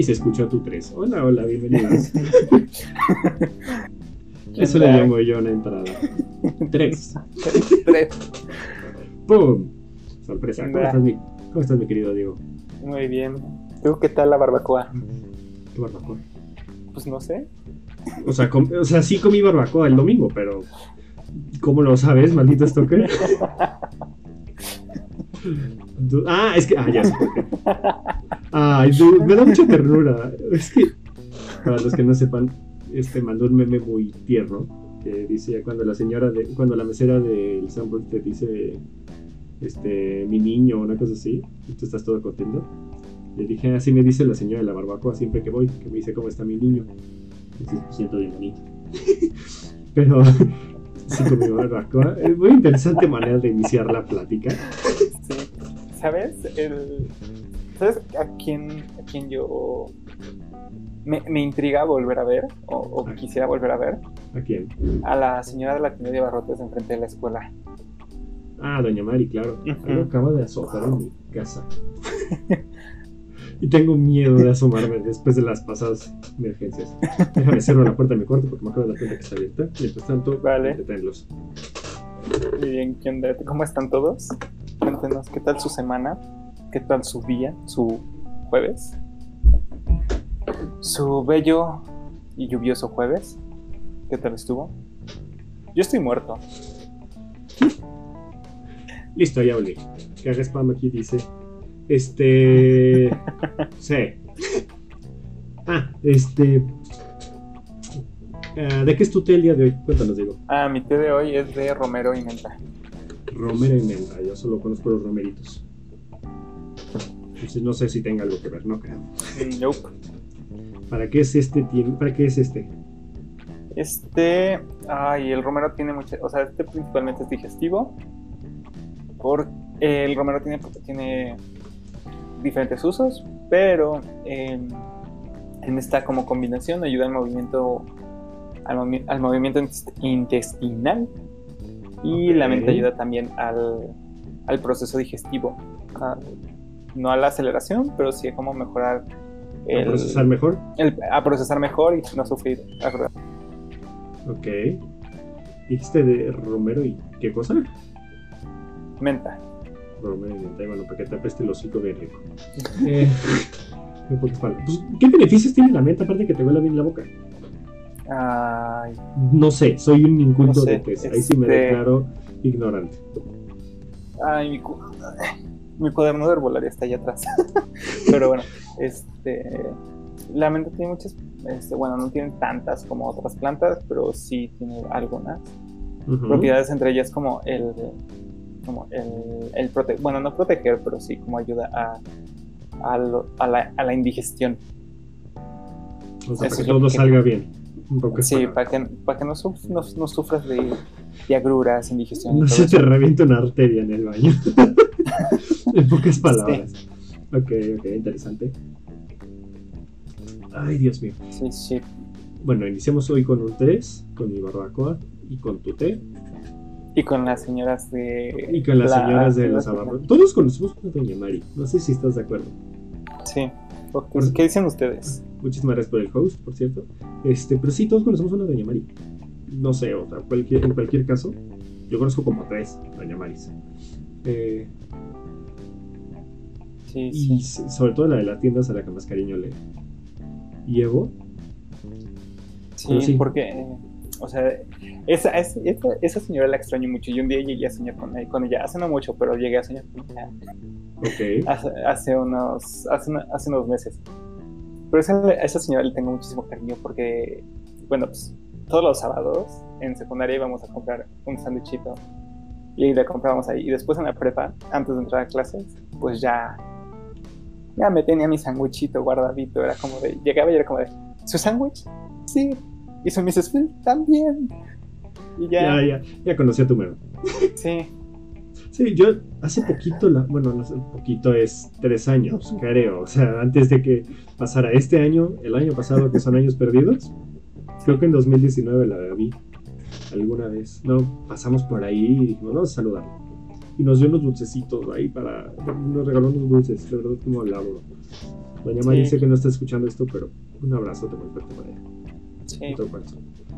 Y se escuchó tu 3. Hola, hola, bienvenidos. Eso le llamo yo una entrada. 3. 3. ¡Pum! Sorpresa. ¿Cómo estás, mi, ¿Cómo estás, mi querido Diego? Muy bien. ¿Tú qué tal la barbacoa? ¿Qué barbacoa? Pues no sé. O sea, com- o sea, sí comí barbacoa el domingo, pero ¿cómo lo sabes, maldito stalker? Ah, es que. Ah, ya sé por qué. Ay, dude, me da mucha ternura. Es que, para los que no sepan, este mandó un meme muy tierno que dice cuando la señora de, cuando la mesera del Sunburst te dice este mi niño o una cosa así, y tú estás todo contento. Le dije, así me dice la señora de la barbacoa siempre que voy, que me dice cómo está mi niño. Entonces me siento bien bonito. Pero sí con mi barbacoa. Es muy interesante manera de iniciar la plática. Sí. ¿Sabes? El... ¿Sabes a quién, a quién yo me, me intriga volver a ver? O, o ¿A- quisiera volver a ver. ¿A quién? A la señora de la tienda de barrotes enfrente de la escuela. Ah, Doña Mari, claro. Algo acaba de azotar en mi casa. y tengo miedo de asomarme después de las pasadas emergencias. Déjame cerrar la puerta de mi cuarto porque me acabo de dar cuenta que está abierta. Mientras tanto, Vale. entretenlos. Muy bien, ¿qué onda? ¿Cómo están todos? Cuéntenos, ¿qué tal su semana? ¿Qué tal su día? ¿Su jueves? ¿Su bello y lluvioso jueves? ¿Qué tal estuvo? Yo estoy muerto. Listo, ya volví. Que haga spam aquí dice. Este. Sí. Ah, este. ah, ¿De qué es tu té el día de hoy? Cuéntanos, digo. Ah, mi té de hoy es de romero y menta. Romero y menta. Yo solo conozco los romeritos. Entonces no sé si tenga algo que ver, no creo. Nope. ¿Para qué es este? ¿Para qué es este? Este, ay, el romero tiene mucha, o sea, este principalmente es digestivo. Porque el romero tiene, tiene diferentes usos, pero eh, en esta como combinación ayuda al movimiento, al, movi- al movimiento intest- intestinal y Ok. la menta ayuda también al, al proceso digestivo. Ah, no a la aceleración, pero sí a cómo mejorar ¿Para procesar mejor? el- a procesar mejor y no sufrir. Ok. Dijiste de Romero y qué cosa? Menta. Romero y menta. Bueno, para que te apeste el hocico bien rico. Eh. Pues, ¿Qué beneficios tiene la menta aparte de que te huela bien la boca? Ay, No sé, soy un inculto No sé, de test. Ahí sí me este- declaro ignorante. ay, mi, cu- mi cuaderno de herbolaria está allá atrás. Pero bueno, este. La menta tiene muchas. Este, bueno, no tiene tantas como otras plantas, pero sí tiene algunas propiedades, entre ellas como el. Como el, el prote- bueno, no proteger, pero sí como ayuda a, a, lo- a la, a la indigestión. O sea, para que todo que- salga bien. Un poco Sí, para que, para que no, suf- no, no sufras de, de agruras, indigestión. No se te revienta una arteria en el baño. en pocas palabras. Ok, ok, interesante. Ay, Dios mío. Sí, sí. Bueno, iniciamos hoy con un 3, con mi barbacoa y con tu té. Y con las señoras de. Y con las la- señoras de la- los abarrotes. Todos conocemos a Doña Mari. No sé si estás de acuerdo. Sí. ¿Qué dicen ustedes? Muchísimas gracias por el host, por cierto. Este, pero sí, todos conocemos a una Doña Mari. No sé, o sea, cualquier, en cualquier caso, yo conozco como tres Doña Maris. Eh, Sí, y sí. sobre todo la de las tiendas a la que más cariño le llevo. Sí, sí. porque. O sea, esa, esa, esa, señora la extraño mucho. Y un día llegué a soñar con, con ella. Hace no mucho, pero llegué a soñar con ella. Ok. Hace, hace unos. Hace, hace unos meses. Pero esa, a esa señora le tengo muchísimo cariño porque. Bueno, pues todos los sábados en secundaria íbamos a comprar un sándwichito. Y le comprábamos ahí. Y después en la prepa, antes de entrar a clases, pues ya. Ya me tenía mi sándwichito guardadito. Era como de. Llegaba y era como de. ¿Su sándwich? Sí. Y su Mrs. Phil también. Y ya. Ya, ya, ya conocí a tu mero. Sí. Sí, yo hace poquito, la, bueno, no sé, poquito es tres años, creo. O sea, antes de que pasara este año, el año pasado, que son años perdidos, creo que en 2019 la vi alguna vez. No, pasamos por ahí y dijimos, vamos a saludarla. Y nos dio unos dulcecitos ahí para. Nos regaló unos dulces, de verdad, como la adoro. Doña Mari, sé que no está escuchando esto, pero un abrazo te muy fuerte para ella. Sí.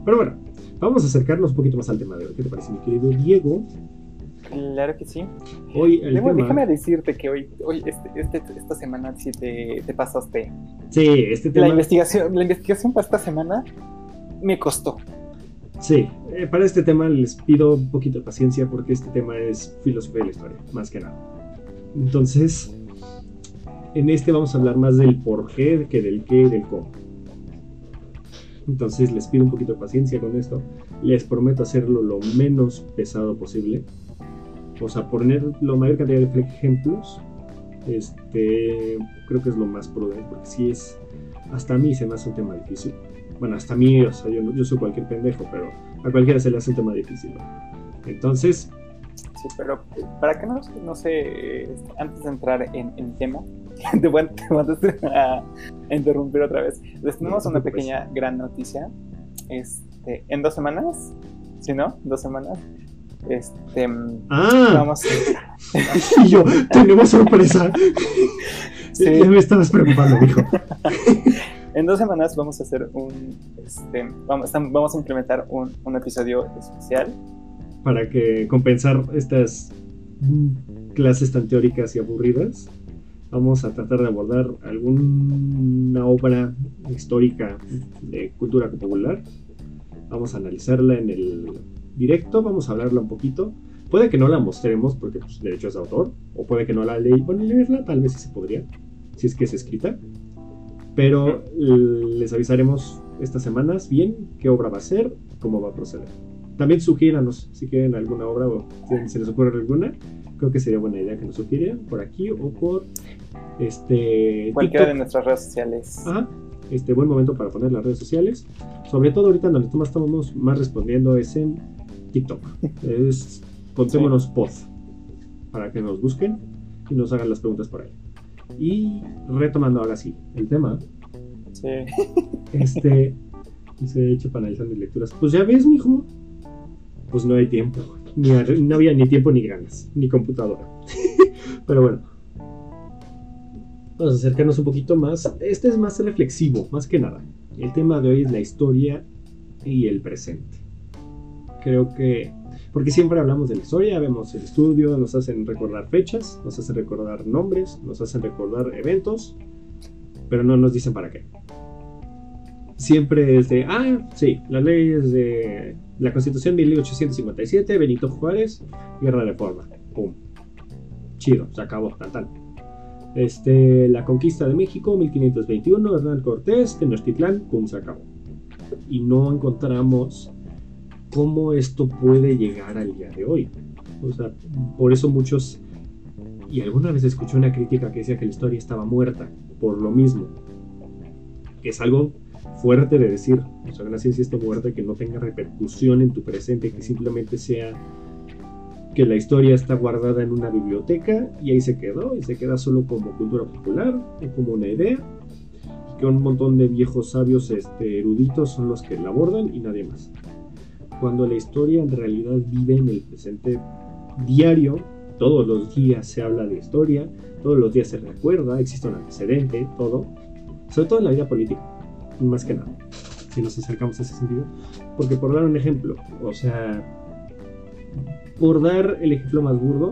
Pero bueno, vamos a acercarnos un poquito más al tema de hoy. ¿Qué te parece, mi querido Diego? Claro que sí. Hoy el Déjame decirte que hoy, hoy este, este, esta semana sí te, te, pasaste. Sí, este tema. La investigación, la investigación para esta semana me costó. Sí, eh, para este tema les pido un poquito de paciencia porque este tema es filosofía de la historia, más que nada. Entonces, en este vamos a hablar más del por qué que del qué y del cómo. Entonces les pido un poquito de paciencia con esto. Les prometo hacerlo lo menos pesado posible. O sea, poner la mayor cantidad de ejemplos. Este, creo que es lo más prudente, porque si es, hasta a mí se me hace un tema difícil. Bueno, hasta a mí, o sea, yo, yo soy cualquier pendejo, pero a cualquiera se le hace un tema difícil. Entonces... Sí, pero para que no, no sé, antes de entrar en el tema, te voy, a, interrumpir otra vez. Les tenemos una pequeña gran noticia. Este, en dos semanas, ¿sí no? Dos semanas. Este, ah. vamos. y yo, tenemos sorpresa. Sí. me estabas preocupando, hijo. En dos semanas vamos a hacer un, este, vamos, vamos a implementar un, un episodio especial para que compensar estas clases tan teóricas y aburridas vamos a tratar de abordar alguna obra histórica de cultura popular. Vamos a analizarla en el directo, vamos a hablarla un poquito. Puede que no la mostremos porque pues, derechos de autor, o puede que no la leí. Bueno, leerla tal vez sí se podría, si es que es escrita. Pero les avisaremos estas semanas bien qué obra va a ser, cómo va a proceder. También sugiéranos si quieren alguna obra o si se les ocurre alguna. Creo que sería buena idea que nos sugieran por aquí o por este, Cualquiera de nuestras redes sociales. Ajá. Este buen momento para poner las redes sociales. Sobre todo ahorita donde estamos más respondiendo es en TikTok. es contémonos pod para que nos busquen y nos hagan las preguntas por ahí. Y retomando ahora sí el tema. Sí. Este se ha hecho para analizar mis lecturas. Pues ya ves, mijo. Pues no hay tiempo. Ni, no había ni tiempo ni ganas, ni computadora. Pero bueno, Vamos a acercarnos un poquito más. Este es más reflexivo, más que nada. El tema de hoy es la historia y el presente. Creo que, porque siempre hablamos de la historia, vemos el estudio, nos hacen recordar fechas, nos hacen recordar nombres, nos hacen recordar eventos, pero no nos dicen para qué. Siempre es de, ah, sí, las leyes de la Constitución de 1857, Benito Juárez, Guerra de Reforma. Pum. Chido, se acabó, tal, tal. Este, la conquista de México, 1521, Hernán Cortés, Tenochtitlán, pum, se acabó. Y no encontramos cómo esto puede llegar al día de hoy. O sea, por eso muchos, y alguna vez escuché una crítica que decía que la historia estaba muerta, por lo mismo. Es algo fuerte de decir, o sea, una ciencia esté muerta que no tenga repercusión en tu presente, que simplemente sea que la historia está guardada en una biblioteca y ahí se quedó y se queda solo como cultura popular o como una idea que un montón de viejos sabios este, eruditos son los que la abordan y nadie más. Cuando la historia en realidad vive en el presente diario, todos los días se habla de historia, todos los días se recuerda, existe un antecedente, todo, sobre todo en la vida política, más que nada, si nos acercamos a ese sentido. Porque por dar un ejemplo, o sea, por dar el ejemplo más burdo,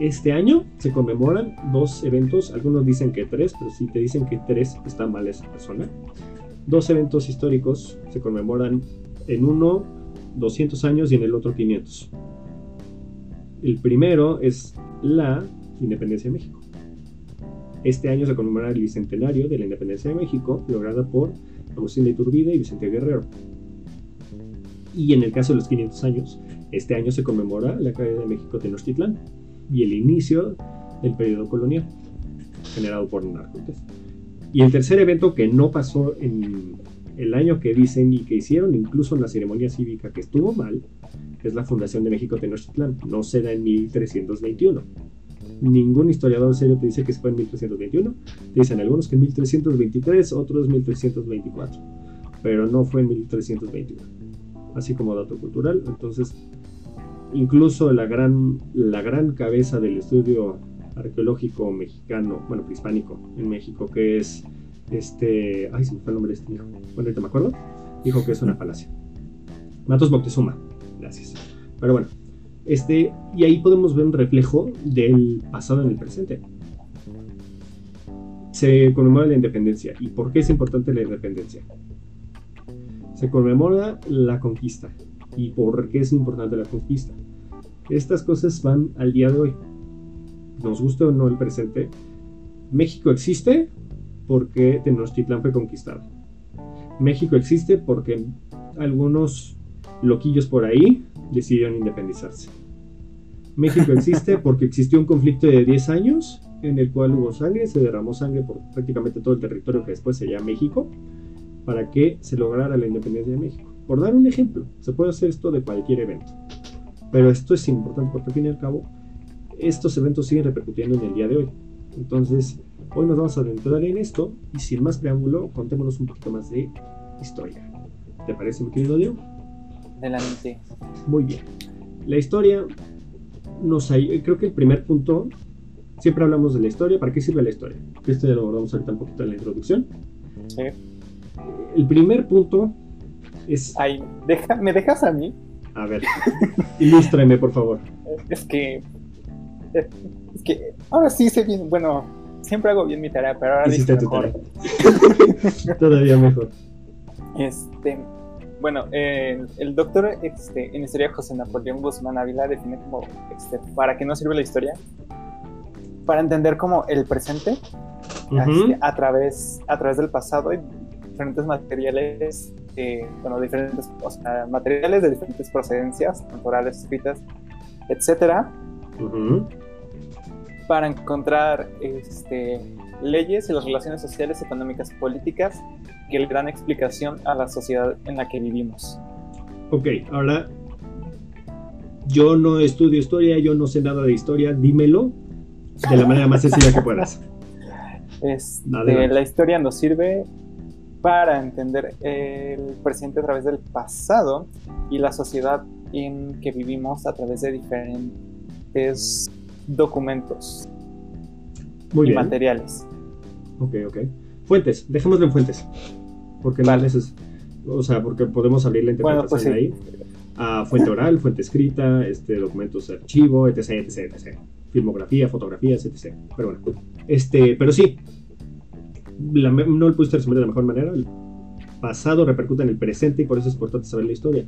este año se conmemoran dos eventos, algunos dicen que tres, pero si te dicen que tres está mal esa persona. Dos eventos históricos se conmemoran en uno 200 años y en el otro 500. El primero es la independencia de México. Este año se conmemora el bicentenario de la independencia de México, lograda por Agustín de Iturbide y Vicente Guerrero. Y en el caso de los 500 años, este año se conmemora la caída de México Tenochtitlán y el inicio del periodo colonial generado por Narcotes. Y el tercer evento que no pasó en el año que dicen y que hicieron incluso en la ceremonia cívica que estuvo mal, es la fundación de México Tenochtitlán. No se da en 1321. Ningún historiador serio te dice que fue en 1321. Te dicen algunos que en 1323, otros 1324. Pero no fue en 1321. Así como dato cultural. Entonces, incluso la gran, la gran cabeza del estudio arqueológico mexicano, bueno, prehispánico en México, que es este, ay, se me fue el nombre de este hijo, bueno, ahorita me acuerdo, dijo que es una falacia. Matos Moctezuma, gracias. Pero bueno, este, y ahí podemos ver un reflejo del pasado en el presente. Se conmemora la independencia. ¿Y por qué es importante la independencia? Se conmemora la conquista. ¿Y por qué es importante la conquista? Estas cosas van al día de hoy. Nos guste o no el presente. México existe porque Tenochtitlán fue conquistado. México existe porque algunos loquillos por ahí decidieron independizarse. México existe porque existió un conflicto de 10 años en el cual hubo sangre, se derramó sangre por prácticamente todo el territorio que después sería México, para que se lograra la independencia de México. Por dar un ejemplo, se puede hacer esto de cualquier evento. Pero esto es importante porque al fin y al cabo, estos eventos siguen repercutiendo en el día de hoy. Entonces, hoy nos vamos a adentrar en esto y sin más preámbulo, contémonos un poquito más de historia. ¿Te parece, mi querido Diego? Adelante. Muy bien. La historia nos creo que el primer punto siempre hablamos de la historia, ¿para qué sirve la historia? Esto ya lo abordamos ahorita un poquito en la introducción. Sí. El primer punto es Ay, deja, ¿me dejas a mí? a ver, ilústrame por favor. Es que es que ahora sí sé bien, bueno, siempre hago bien mi tarea, pero ahora Hiciste tu mejor. tarea. Todavía mejor. Este, bueno, eh, el doctor este, en historia José Napoleón Guzmán Ávila define como, este, ¿para qué nos sirve la historia? Para entender como el presente Ujú. así, a, través, a través del pasado y diferentes materiales, eh, bueno, diferentes o sea, materiales de diferentes procedencias, tanto orales, escritas, etcétera, Ujú. Para encontrar este, leyes y las relaciones sociales, económicas, políticas que le dan explicación a la sociedad en la que vivimos. Ok, ahora yo no estudio historia, yo no sé nada de historia, dímelo de la manera más sencilla que puedas. Este, la historia nos sirve para entender el presente a través del pasado y la sociedad en que vivimos a través de diferentes documentos Muy y bien. materiales. Ok, ok. Fuentes, dejémoslo en fuentes. Porque no Vale. neces- O sea, porque podemos abrir la Bueno, interpretación pues sí. ahí. A fuente oral, fuente escrita, este, documentos de archivo, etc, etc, etc. Filmografía, fotografías, etc. Pero bueno. Este, pero sí. La no lo pudiste resumir de la mejor manera. El pasado repercute en el presente y por eso es importante saber la historia.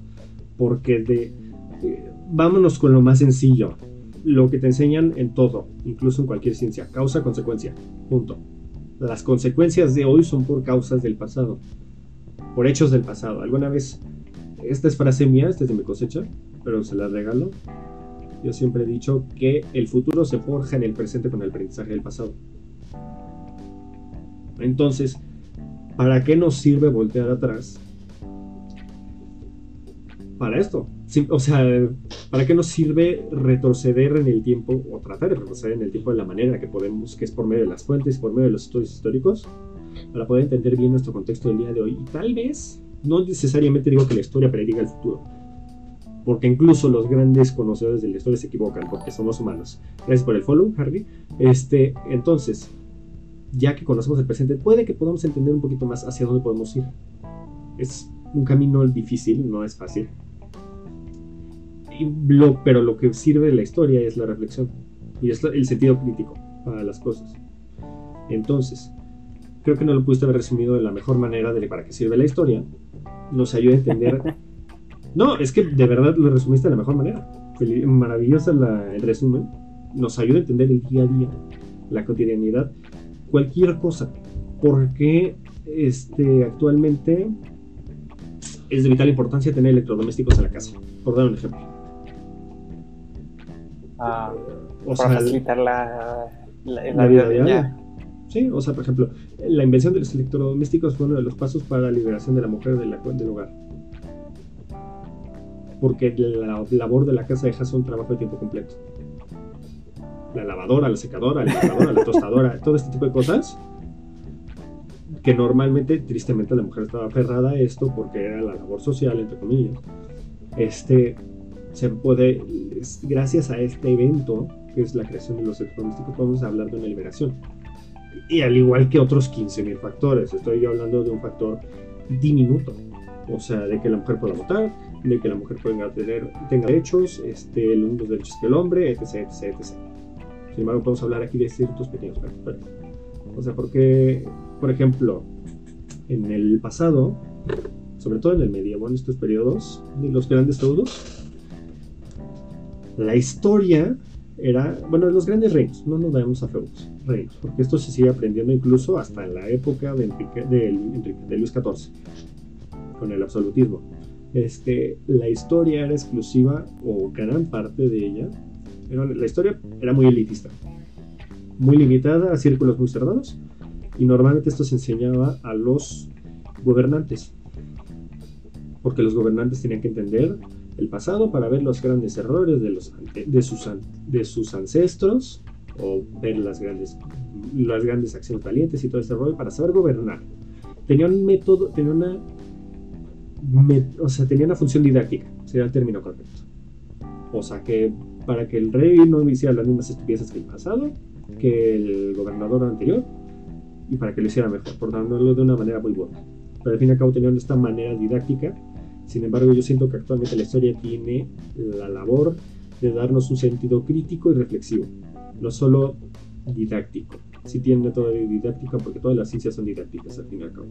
Porque de. eh, vámonos con lo más sencillo. Lo que te enseñan en todo, incluso en cualquier ciencia. Causa, consecuencia. Punto. Las consecuencias de hoy son por causas del pasado, por hechos del pasado. Alguna vez, esta es frase mía, esta es de mi cosecha, pero se la regalo. Yo siempre he dicho que el futuro se forja en el presente con el aprendizaje del pasado. Entonces, ¿para qué nos sirve voltear atrás? Para esto. O sea, ¿para qué nos sirve retroceder en el tiempo o tratar de retroceder en el tiempo de la manera que podemos, que es por medio de las fuentes, por medio de los estudios históricos, para poder entender bien nuestro contexto del día de hoy? Y tal vez, no necesariamente digo que la historia prediga el futuro, porque incluso los grandes conocedores de la historia se equivocan, porque somos humanos. Gracias por el follow, Harvey. Este, entonces, ya que conocemos el presente, puede que podamos entender un poquito más hacia dónde podemos ir. Es un camino difícil, no es fácil. Lo- pero lo que sirve de la historia es la reflexión y es el sentido crítico para las cosas. Entonces, creo que no lo pudiste haber resumido de la mejor manera de para qué sirve la historia. Nos ayuda a entender. No, es que de verdad lo resumiste de la mejor manera. Maravillosa la- el resumen. Nos ayuda a entender el día a día, la cotidianidad, cualquier cosa. Porque este, actualmente es de vital importancia tener electrodomésticos en la casa. Por dar un ejemplo. Ah, O para sea, facilitar la, la, la la vida diaria. Sí, o sea, por ejemplo, la invención de los electrodomésticos fue uno de los pasos para la liberación de la mujer de la- del hogar. Porque la labor de la casa deja un trabajo de tiempo completo. La lavadora, la secadora, la lavadora, la tostadora, todo este tipo de cosas que normalmente, tristemente, la mujer estaba aferrada a esto porque era la labor social, entre comillas. Este, se puede, gracias a este evento, que es la creación de los sexos místicos, podemos hablar de una liberación. Y al igual que otros 15.000 factores, estoy yo hablando de un factor diminuto. O sea, de que la mujer pueda votar, de que la mujer pueda tener, tenga derechos, este, los mismos derechos que el hombre, etc, etc, etc. Sin embargo, podemos hablar aquí de ciertos pequeños factores. O sea, porque, por ejemplo, en el pasado, sobre todo en el medievo, en estos periodos los grandes feudos, la historia era, bueno, los grandes reinos, no nos vayamos a feudos, reinos, porque esto se sigue aprendiendo incluso hasta en la época de, Enrique, de, de Luis XIV, con el absolutismo. Este, la historia era exclusiva, o gran parte de ella, era, la historia era muy elitista, muy limitada a círculos muy cerrados, y normalmente esto se enseñaba a los gobernantes, porque los gobernantes tenían que entender el pasado para ver los grandes errores de, los, de, sus, de sus ancestros o ver las grandes, las grandes acciones valientes y todo este rollo para saber gobernar. Tenía un método, tenía una, o sea, tenía una función didáctica, sería el término correcto. O sea, que para que el rey no hiciera las mismas estupideces que el pasado, que el gobernador anterior, y para que lo hiciera mejor, por dándolo de una manera muy buena. Pero al fin y al cabo tenían esta manera didáctica sin embargo, yo siento que actualmente la historia tiene la labor de darnos un sentido crítico y reflexivo, no solo didáctico. Sí tiene toda didáctica porque todas las ciencias son didácticas al fin y al cabo.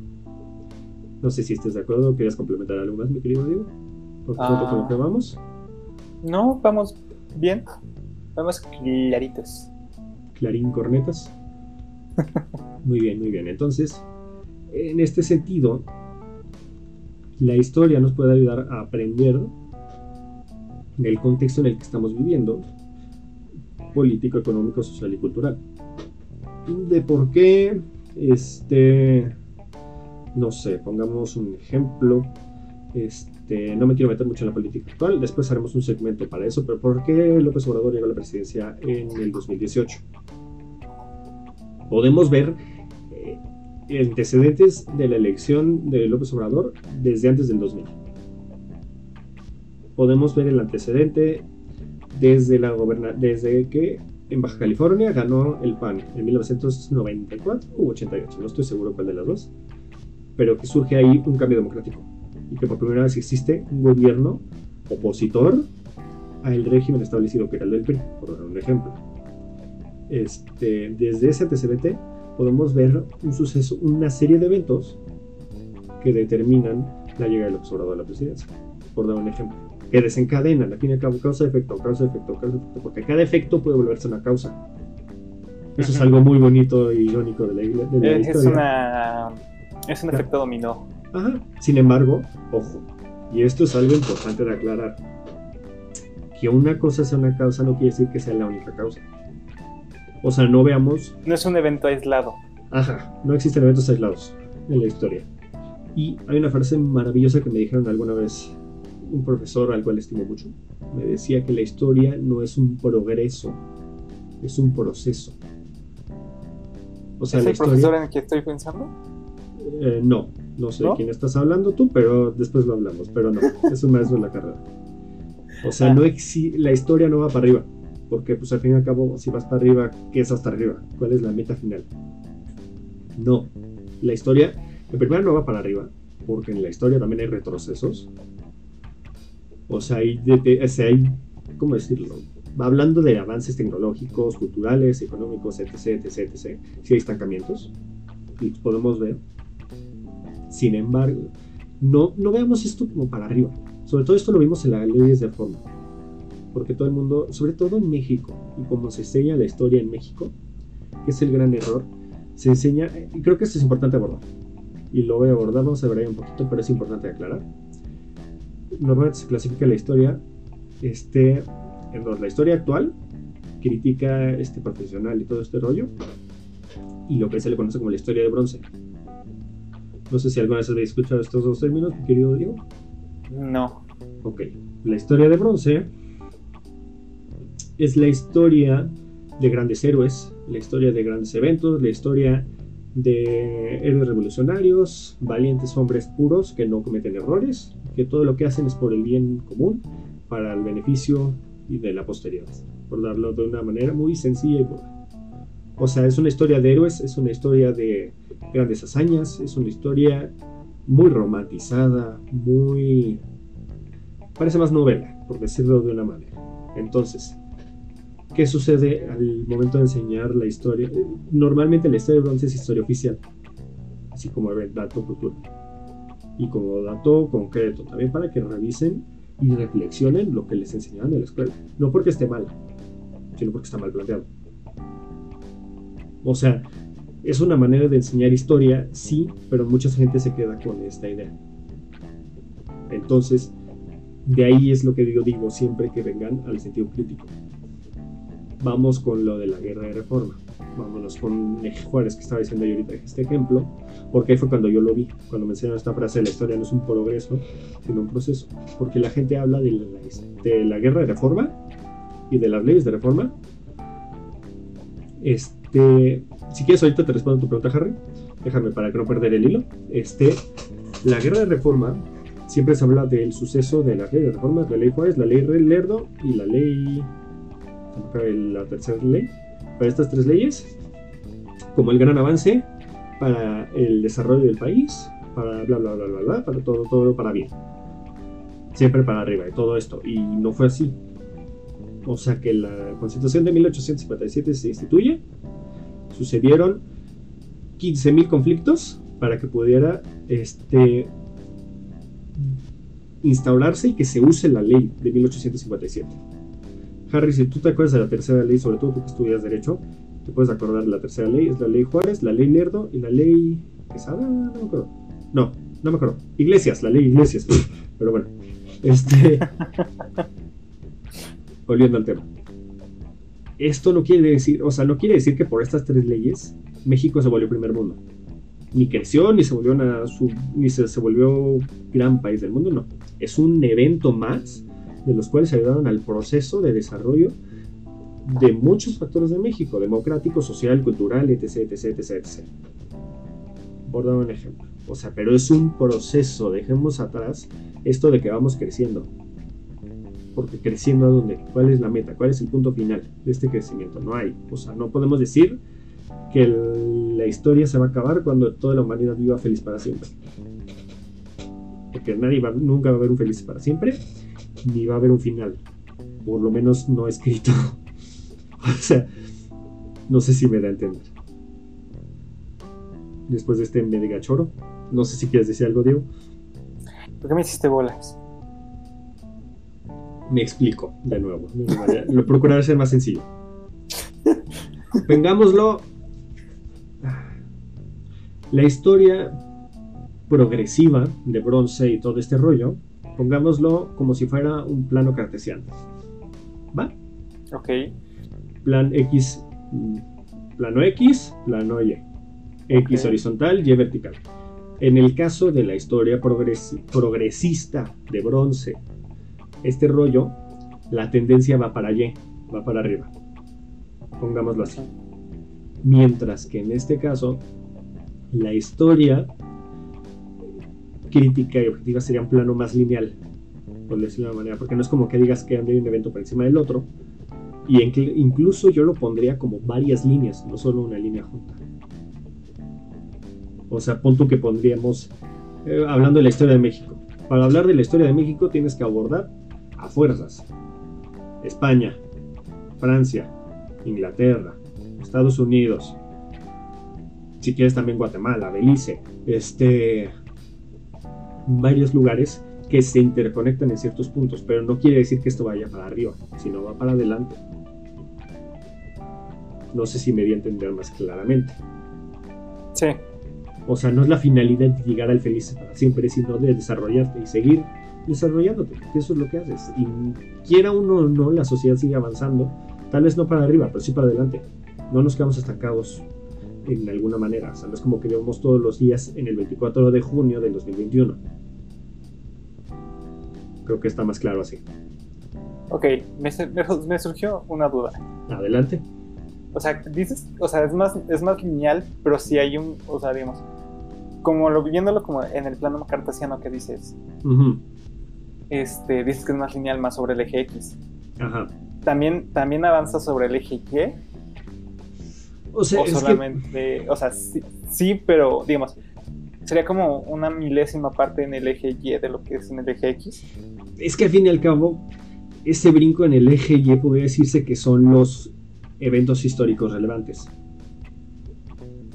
No sé si estés de acuerdo, ¿querías complementar algo más, mi querido Diego? ¿Por con lo que vamos? No, vamos bien. Vamos claritos. Clarín cornetas. muy bien, muy bien. Entonces, en este sentido, la historia nos puede ayudar a aprender del contexto en el que estamos viviendo, político, económico, social y cultural. De por qué, este, no sé, pongamos un ejemplo, este, no me quiero meter mucho en la política actual, después haremos un segmento para eso, pero ¿por qué López Obrador llegó a la presidencia en el 2018? Podemos ver antecedentes de la elección de López Obrador desde antes del 2000. Podemos ver el antecedente desde, la desde que en Baja California ganó el PAN en 1994 u 88, no estoy seguro cuál de las dos, pero que surge ahí un cambio democrático y que por primera vez existe un gobierno opositor al régimen establecido que era el del PRI, por dar un ejemplo. Este, desde ese antecedente podemos ver un suceso, una serie de eventos que determinan la llegada del observador a la presidencia. Por dar un ejemplo, que desencadenan, al fin y al cabo, causa-efecto, causa-efecto, causa-efecto, porque cada efecto puede volverse una causa. Eso es algo muy bonito y irónico de la, de la es, historia. Una, es un efecto dominó. Ajá. Sin embargo, ojo, y esto es algo importante de aclarar, que una cosa sea una causa no quiere decir que sea la única causa. O sea, no veamos... No es un evento aislado. Ajá, no existen eventos aislados en la historia. Y hay una frase maravillosa que me dijeron alguna vez un profesor al cual estimo mucho. Me decía que la historia no es un progreso, es un proceso. O sea, ¿Es el profesor en el que estoy pensando? Eh, no, no sé de quién estás hablando tú, pero después lo hablamos. Pero no, es un maestro de la carrera. O sea, ah. no la historia no va para arriba porque pues al fin y al cabo, si vas para arriba, ¿qué es hasta arriba? ¿Cuál es la meta final? No, la historia, en primer no va para arriba, porque en la historia también hay retrocesos. O sea, hay, hay ¿cómo decirlo? Va hablando de avances tecnológicos, culturales, económicos, etc, etc, etc. Si hay estancamientos, y podemos ver. Sin embargo, no, no veamos esto como para arriba. Sobre todo esto lo vimos en las leyes de forma porque todo el mundo, sobre todo en México, y como se enseña la historia en México, que es el gran error, se enseña, y creo que esto es importante abordar, y lo voy a abordar, vamos a ver ahí un poquito, pero es importante aclarar. Normalmente se clasifica la historia, este, la historia actual, critica este profesional y todo este rollo, y lo que se le conoce como la historia de bronce. No sé si alguna vez habéis escuchado estos dos términos, mi querido Diego. No. Ok. La historia de bronce es la historia de grandes héroes, la historia de grandes eventos, la historia de héroes revolucionarios, valientes hombres puros que no cometen errores, que todo lo que hacen es por el bien común, para el beneficio y de la posteridad, por darlo de una manera muy sencilla y buena. O sea, es una historia de héroes, es una historia de grandes hazañas, es una historia muy romantizada, muy... parece más novela, por decirlo de una manera. Entonces, ¿qué sucede al momento de enseñar la historia? Normalmente la historia de bronce es historia oficial, así como dato cultural. Y como dato concreto, también para que revisen y reflexionen lo que les enseñaban en la escuela. No porque esté mal, sino porque está mal planteado. O sea, es una manera de enseñar historia, sí, pero mucha gente se queda con esta idea. Entonces, de ahí es lo que yo digo siempre que vengan al sentido crítico. Vamos con lo de la guerra de reforma. Vámonos con Juárez que estaba diciendo yo ahorita este ejemplo, porque ahí fue cuando yo lo vi, cuando me enseñaron esta frase, la historia no es un progreso, sino un proceso. Porque la gente habla de la, de la guerra de reforma y de las leyes de reforma. Este, si quieres, ahorita te respondo tu pregunta, Harry. Déjame para que no perder el hilo. Este, la guerra de reforma siempre se habla del suceso de la ley de reforma, la ley Juárez, la ley Lerdo y la ley. La tercera ley. Para estas tres leyes, como el gran avance para el desarrollo del país, para bla bla bla bla bla, para todo, todo para bien. Siempre para arriba y todo esto. Y no fue así. O sea que la constitución de 1857 se instituye sucedieron 15.000 conflictos para que pudiera este, instaurarse y que se use la ley de 1857. Harry, si tú te acuerdas de la tercera ley, sobre todo tú que estudias derecho, te puedes acordar de la tercera ley, es la ley Juárez, la ley Lerdo y la ley Quesada, no me acuerdo. No, no me acuerdo. Iglesias, la ley Iglesias. Pero bueno, este volviendo al tema esto no quiere decir, o sea, no quiere decir que por estas tres leyes México se volvió primer mundo. Ni creció, ni se volvió una, ni se, se, volvió gran país del mundo, no. Es un evento más de los cuales ayudaron al proceso de desarrollo de muchos factores de México, democrático, social, cultural, etc, etc, etc, etc. Por dar un ejemplo. O sea, pero es un proceso, dejemos atrás esto de que vamos creciendo. Porque creciendo a dónde, cuál es la meta, cuál es el punto final de este crecimiento, no hay, o sea, no podemos decir que la historia se va a acabar cuando toda la humanidad viva feliz para siempre. Porque nadie va, nunca va a haber un feliz para siempre, ni va a haber un final, por lo menos no escrito. o sea, no sé si me da a entender. Después de este mega choro, no sé si quieres decir algo, Diego. ¿Por qué me hiciste bolas? Me explico de nuevo. Lo procuraré ser más sencillo. Vengámoslo. La historia progresiva de bronce y todo este rollo, pongámoslo como si fuera un plano cartesiano. ¿Va? Ok. Plan X, plano X, plano Y. X horizontal, Y vertical. En el caso de la historia progresista de bronce este rollo, la tendencia va para Y, va para arriba. Pongámoslo así. Mientras que en este caso, la historia crítica y objetiva sería un plano más lineal, por decirlo de una manera, porque no es como que digas que hay un evento por encima del otro, y incluso yo lo pondría como varias líneas, no solo una línea junta. O sea, punto que pondríamos, eh, hablando de la historia de México. Para hablar de la historia de México tienes que abordar a fuerzas. España, Francia, Inglaterra, Estados Unidos, si quieres también Guatemala, Belice, este, varios lugares que se interconectan en ciertos puntos, pero no quiere decir que esto vaya para arriba, sino va para adelante. No sé si me di a entender más claramente. Sí. O sea, no es la finalidad de llegar al feliz para siempre, sino de desarrollarte y seguir desarrollándote, eso es lo que haces. Y quiera uno o no, la sociedad sigue avanzando, tal vez no para arriba, pero sí para adelante. No nos quedamos estancados en alguna manera, o sea, no es como que vemos todos los días en el 24 de junio del 2021. Creo que está más claro así. Ok, me, me, surgió una duda. Adelante. O sea, dices, o sea, es más, es más lineal, pero si hay un, o sea, digamos, como lo viéndolo como en el plano cartesiano que dices, este, dices que es más lineal, más sobre el eje X. Ajá. ¿también, también avanza sobre el eje Y? O sea, o es que- solamente, o sea, sí, sí, pero digamos, sería como una milésima parte en el eje Y de lo que es en el eje X. es que al fin y al cabo, ese brinco en el eje Y podría decirse que son los eventos históricos relevantes.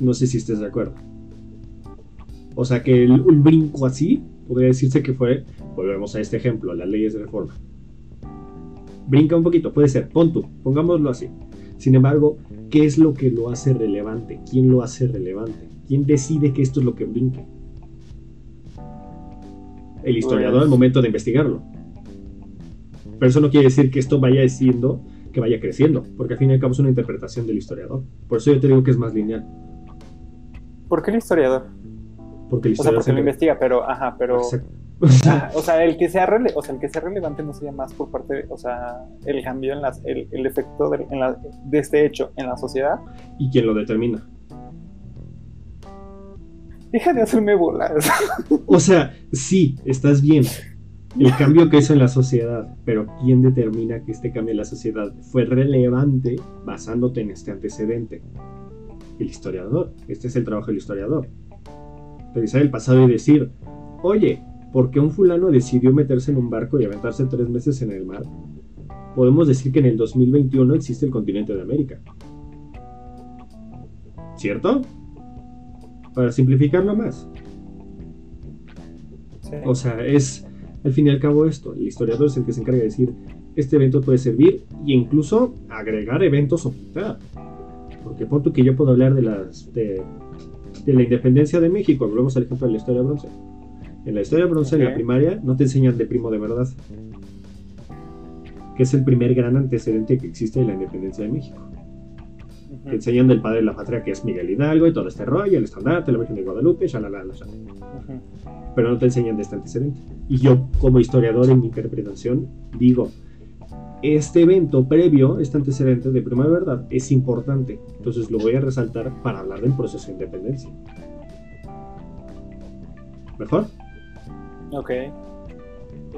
No sé si estés de acuerdo. O sea que el, un brinco así podría decirse que fue, volvemos a este ejemplo, las leyes de reforma. Brinca un poquito, puede ser, pon tú, pongámoslo así. Sin embargo, ¿qué es lo que lo hace relevante? ¿Quién lo hace relevante? ¿Quién decide que esto es lo que brinque? El historiador al momento de investigarlo. Pero eso no quiere decir que esto vaya diciendo que vaya creciendo, porque al fin y al cabo es una interpretación del historiador. Por eso yo te digo que es más lineal, ¿Por qué el historiador? porque el O sea, historiador porque lo investiga, pero, ajá, pero... Exacto. Ah, o sea, el que sea rele- o sea, el que sea relevante no sería más por parte, de- o sea, el cambio en las, el, el efecto de, en la- de este hecho en la sociedad. ¿Y quién lo determina? Deja de hacerme bolas. O sea, sí, estás bien. El cambio que hizo en la sociedad, pero ¿quién determina que este cambio en la sociedad fue relevante basándote en este antecedente? El historiador. Este es el trabajo del historiador. Revisar el pasado y decir, oye, ¿por qué un fulano decidió meterse en un barco y aventarse tres meses en el mar? Podemos decir que en el 2021 existe el continente de América. ¿Cierto? Para simplificarlo más. Sí. O sea, es al fin y al cabo esto. El historiador es el que se encarga de decir, este evento puede servir e incluso agregar eventos o quitar. Porque punto que yo puedo hablar de, las, de, de la independencia de México. Volvemos al ejemplo de la historia de bronce. En la historia de bronce, en la primaria, no te enseñan de primo de verdad. Que es el primer gran antecedente que existe de la independencia de México. Te enseñan del padre de la patria, que es Miguel Hidalgo y todo este rollo, el estandarte, la Virgen de Guadalupe, shalala, shalala pero no te enseñan de este antecedente. Y yo, como historiador en mi interpretación, digo, este evento previo, este antecedente de prima verdad, es importante. Entonces lo voy a resaltar para hablar del proceso de independencia. ¿Mejor? Ok.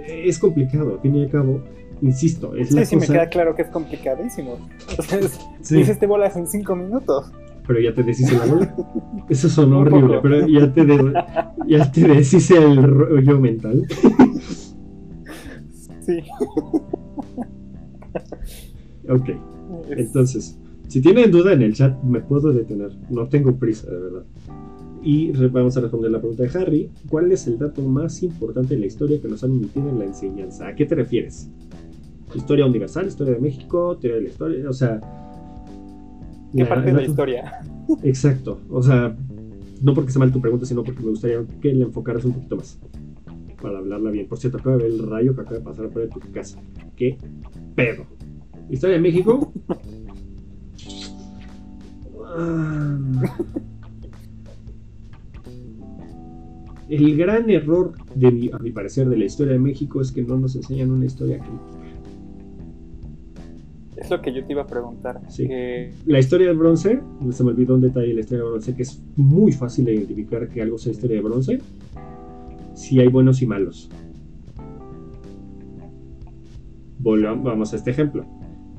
Es complicado, al fin y al cabo, insisto, es la Sí, sí, me cosa... queda claro que es complicadísimo. O sea, es- Sí, dices te bolas en cinco minutos. pero ya te deshice la bola. Eso sonó horrible, pero ya te, de- ya te deshice el rollo mental. Sí. Ok. Es- Entonces, si tienen duda en el chat, me puedo detener. No tengo prisa, de verdad. Y vamos a responder la pregunta de Harry. ¿Cuál es el dato más importante de la historia que nos han emitido en la enseñanza? ¿A qué te refieres? ¿Historia universal? ¿Historia de México? ¿Teoría de la historia? O sea... ¿Qué la- parte de la historia? Exacto. O sea, no porque sea mal tu pregunta, sino porque me gustaría que la enfocaras un poquito más. Para hablarla bien. Por cierto, acabo de ver el rayo que acaba de pasar por tu casa. ¿Qué pedo? ¿Historia de México? Ah. El gran error, de mi- a mi parecer, de la historia de México es que no nos enseñan una historia crítica. Es lo que yo te iba a preguntar. Sí. Que- La historia de bronce, se me olvidó un detalle de la historia de bronce, que es muy fácil de identificar que algo sea historia de bronce, si hay buenos y malos. Volvamos vamos a este ejemplo.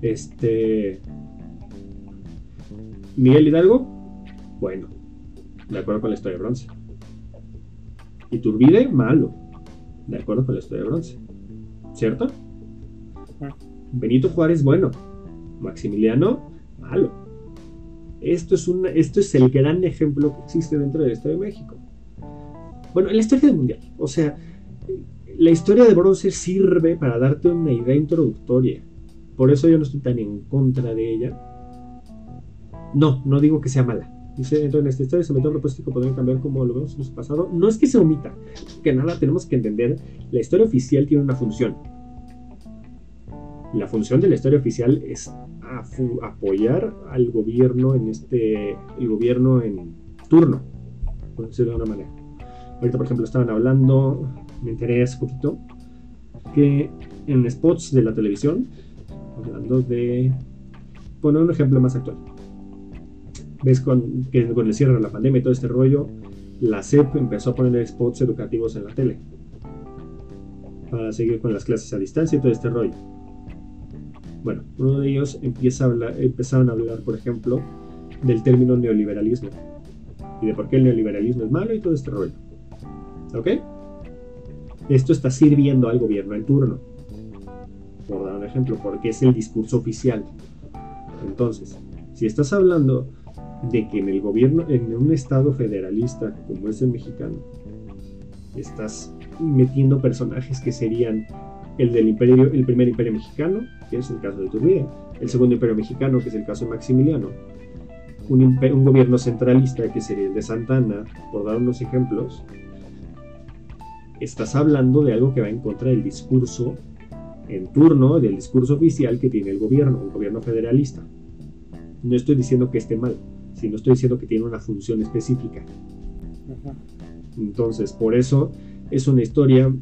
Este. Miguel Hidalgo, bueno, de acuerdo con la historia de bronce. Iturbide, malo, de acuerdo con la historia de bronce. ¿Cierto? Ujú. Benito Juárez, bueno. Maximiliano, malo. Esto es, una, esto es el gran ejemplo que existe dentro de la historia de México. Bueno, en la historia del mundial. O sea, la historia de bronce sirve para darte una idea introductoria. Por eso yo no estoy tan en contra de ella. No, no digo que sea mala. Dice, dentro de esta historia se metió a propósito que cambiar como lo vemos en su pasado. No es que se omita, que nada tenemos que entender. La historia oficial tiene una función. La función de la historia oficial es apoyar al gobierno en este, el gobierno en turno, por decirlo de una manera. Ahorita, por ejemplo, estaban hablando, me enteré hace poquito, que en spots de la televisión, hablando de, poner un ejemplo más actual, ves con, que con el cierre de la pandemia y todo este rollo, la SEP empezó a poner spots educativos en la tele para seguir con las clases a distancia y todo este rollo. Bueno, uno de ellos empieza a hablar, a hablar, por ejemplo, del término neoliberalismo y de por qué el neoliberalismo es malo y todo este rollo. ¿Ok? Esto está sirviendo al gobierno en turno. Por dar un ejemplo, porque es el discurso oficial. Entonces, si estás hablando de que en el gobierno, en un estado federalista como es el mexicano, estás metiendo personajes que serían el del imperio, el primer imperio mexicano, que es el caso de Turbide, el segundo imperio mexicano, que es el caso de Maximiliano, un, un gobierno centralista, que sería el de Santana, por dar unos ejemplos, estás hablando de algo que va en contra del discurso en turno, del discurso oficial que tiene el gobierno, un gobierno federalista. No estoy diciendo que esté mal, sino estoy diciendo que tiene una función específica. Entonces, por eso es una historia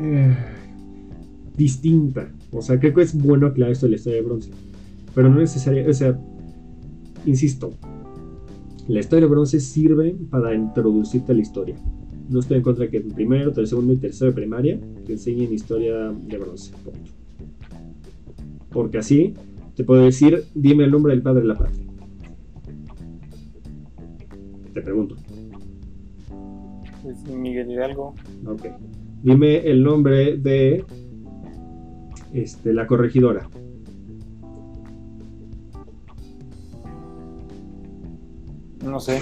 eh, distinta. O sea, creo que es bueno aclarar esto de la historia de bronce. Pero no necesariamente, o sea, insisto, la historia de bronce sirve para introducirte a la historia. No estoy en contra de que en primero, tercer, segundo y tercero de primaria te enseñen historia de bronce. Porque así te puedo decir, dime el nombre del padre de la patria. Te pregunto. Miguel Hidalgo. Ok. Dime el nombre de este, la corregidora. No sé.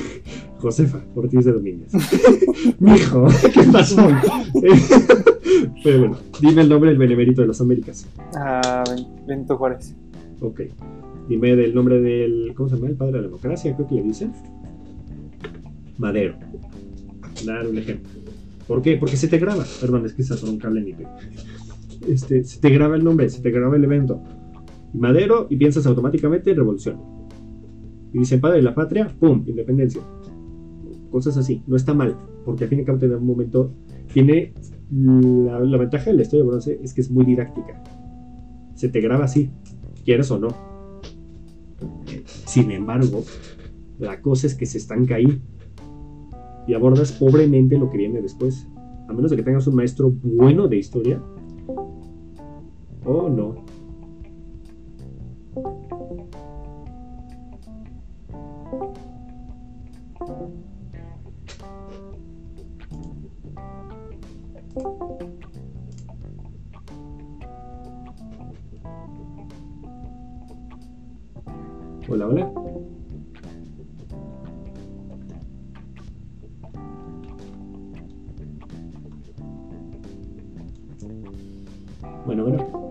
Josefa Ortiz de Domínguez. Mijo, ¿qué pasó? Pero bueno, dime el nombre del benemérito de las Américas. Ah, Benito Juárez. Ok. Dime el nombre del. ¿Cómo se llama? El padre de la democracia, creo que le dicen. Madero. Dar un ejemplo. ¿Por qué? Porque se te graba. Perdón, es que se un cable en Este, se te graba el nombre, se te graba el evento. Madero y piensas automáticamente en revolución. Y dicen padre de la patria, ¡pum! Independencia. Cosas así. No está mal, porque al fin y al cabo en un momento tiene la, la, ventaja de la historia de bronce es que es muy didáctica. Se te graba así, quieres o no. Sin embargo, la cosa es que se estanca ahí y abordas pobremente lo que viene después. A menos de que tengas un maestro bueno de historia. Oh, no. Hola, hola. Bueno, bueno.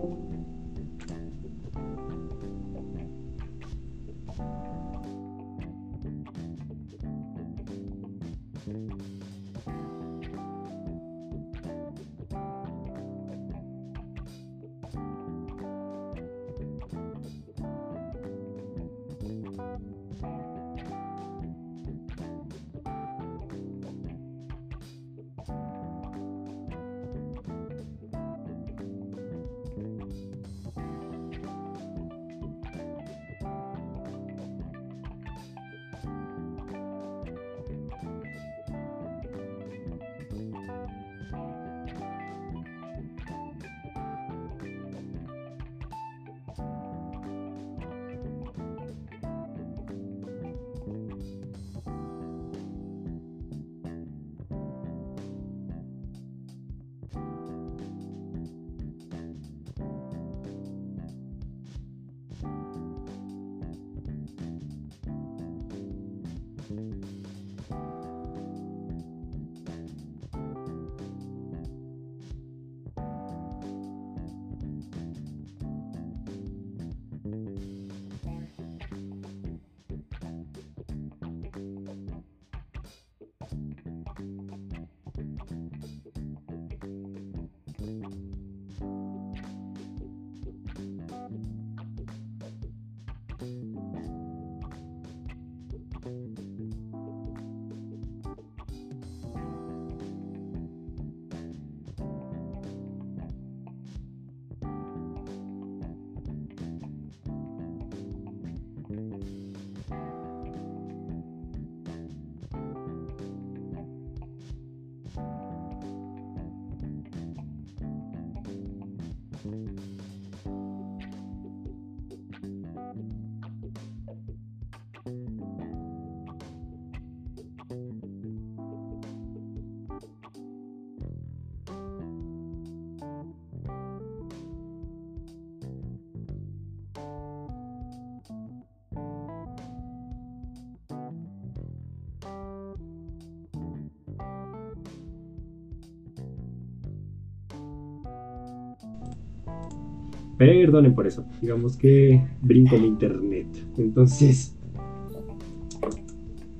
Perdonen por eso. Digamos que brinco mi internet. Entonces,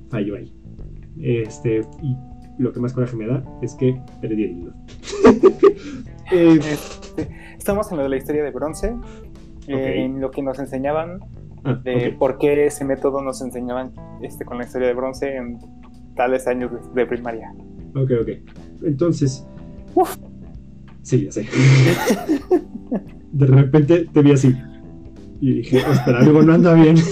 fallo ahí. Este, y lo que más coraje me da es que perdí el hilo. Eh, este, estamos en lo de la historia de bronce, en lo que nos enseñaban ah, de por qué ese método nos enseñaban este, con la historia de bronce en tales años de, primaria. Ok, ok. Entonces. Sí, ya sé. de repente te vi así. Y dije, espera, algo no anda bien.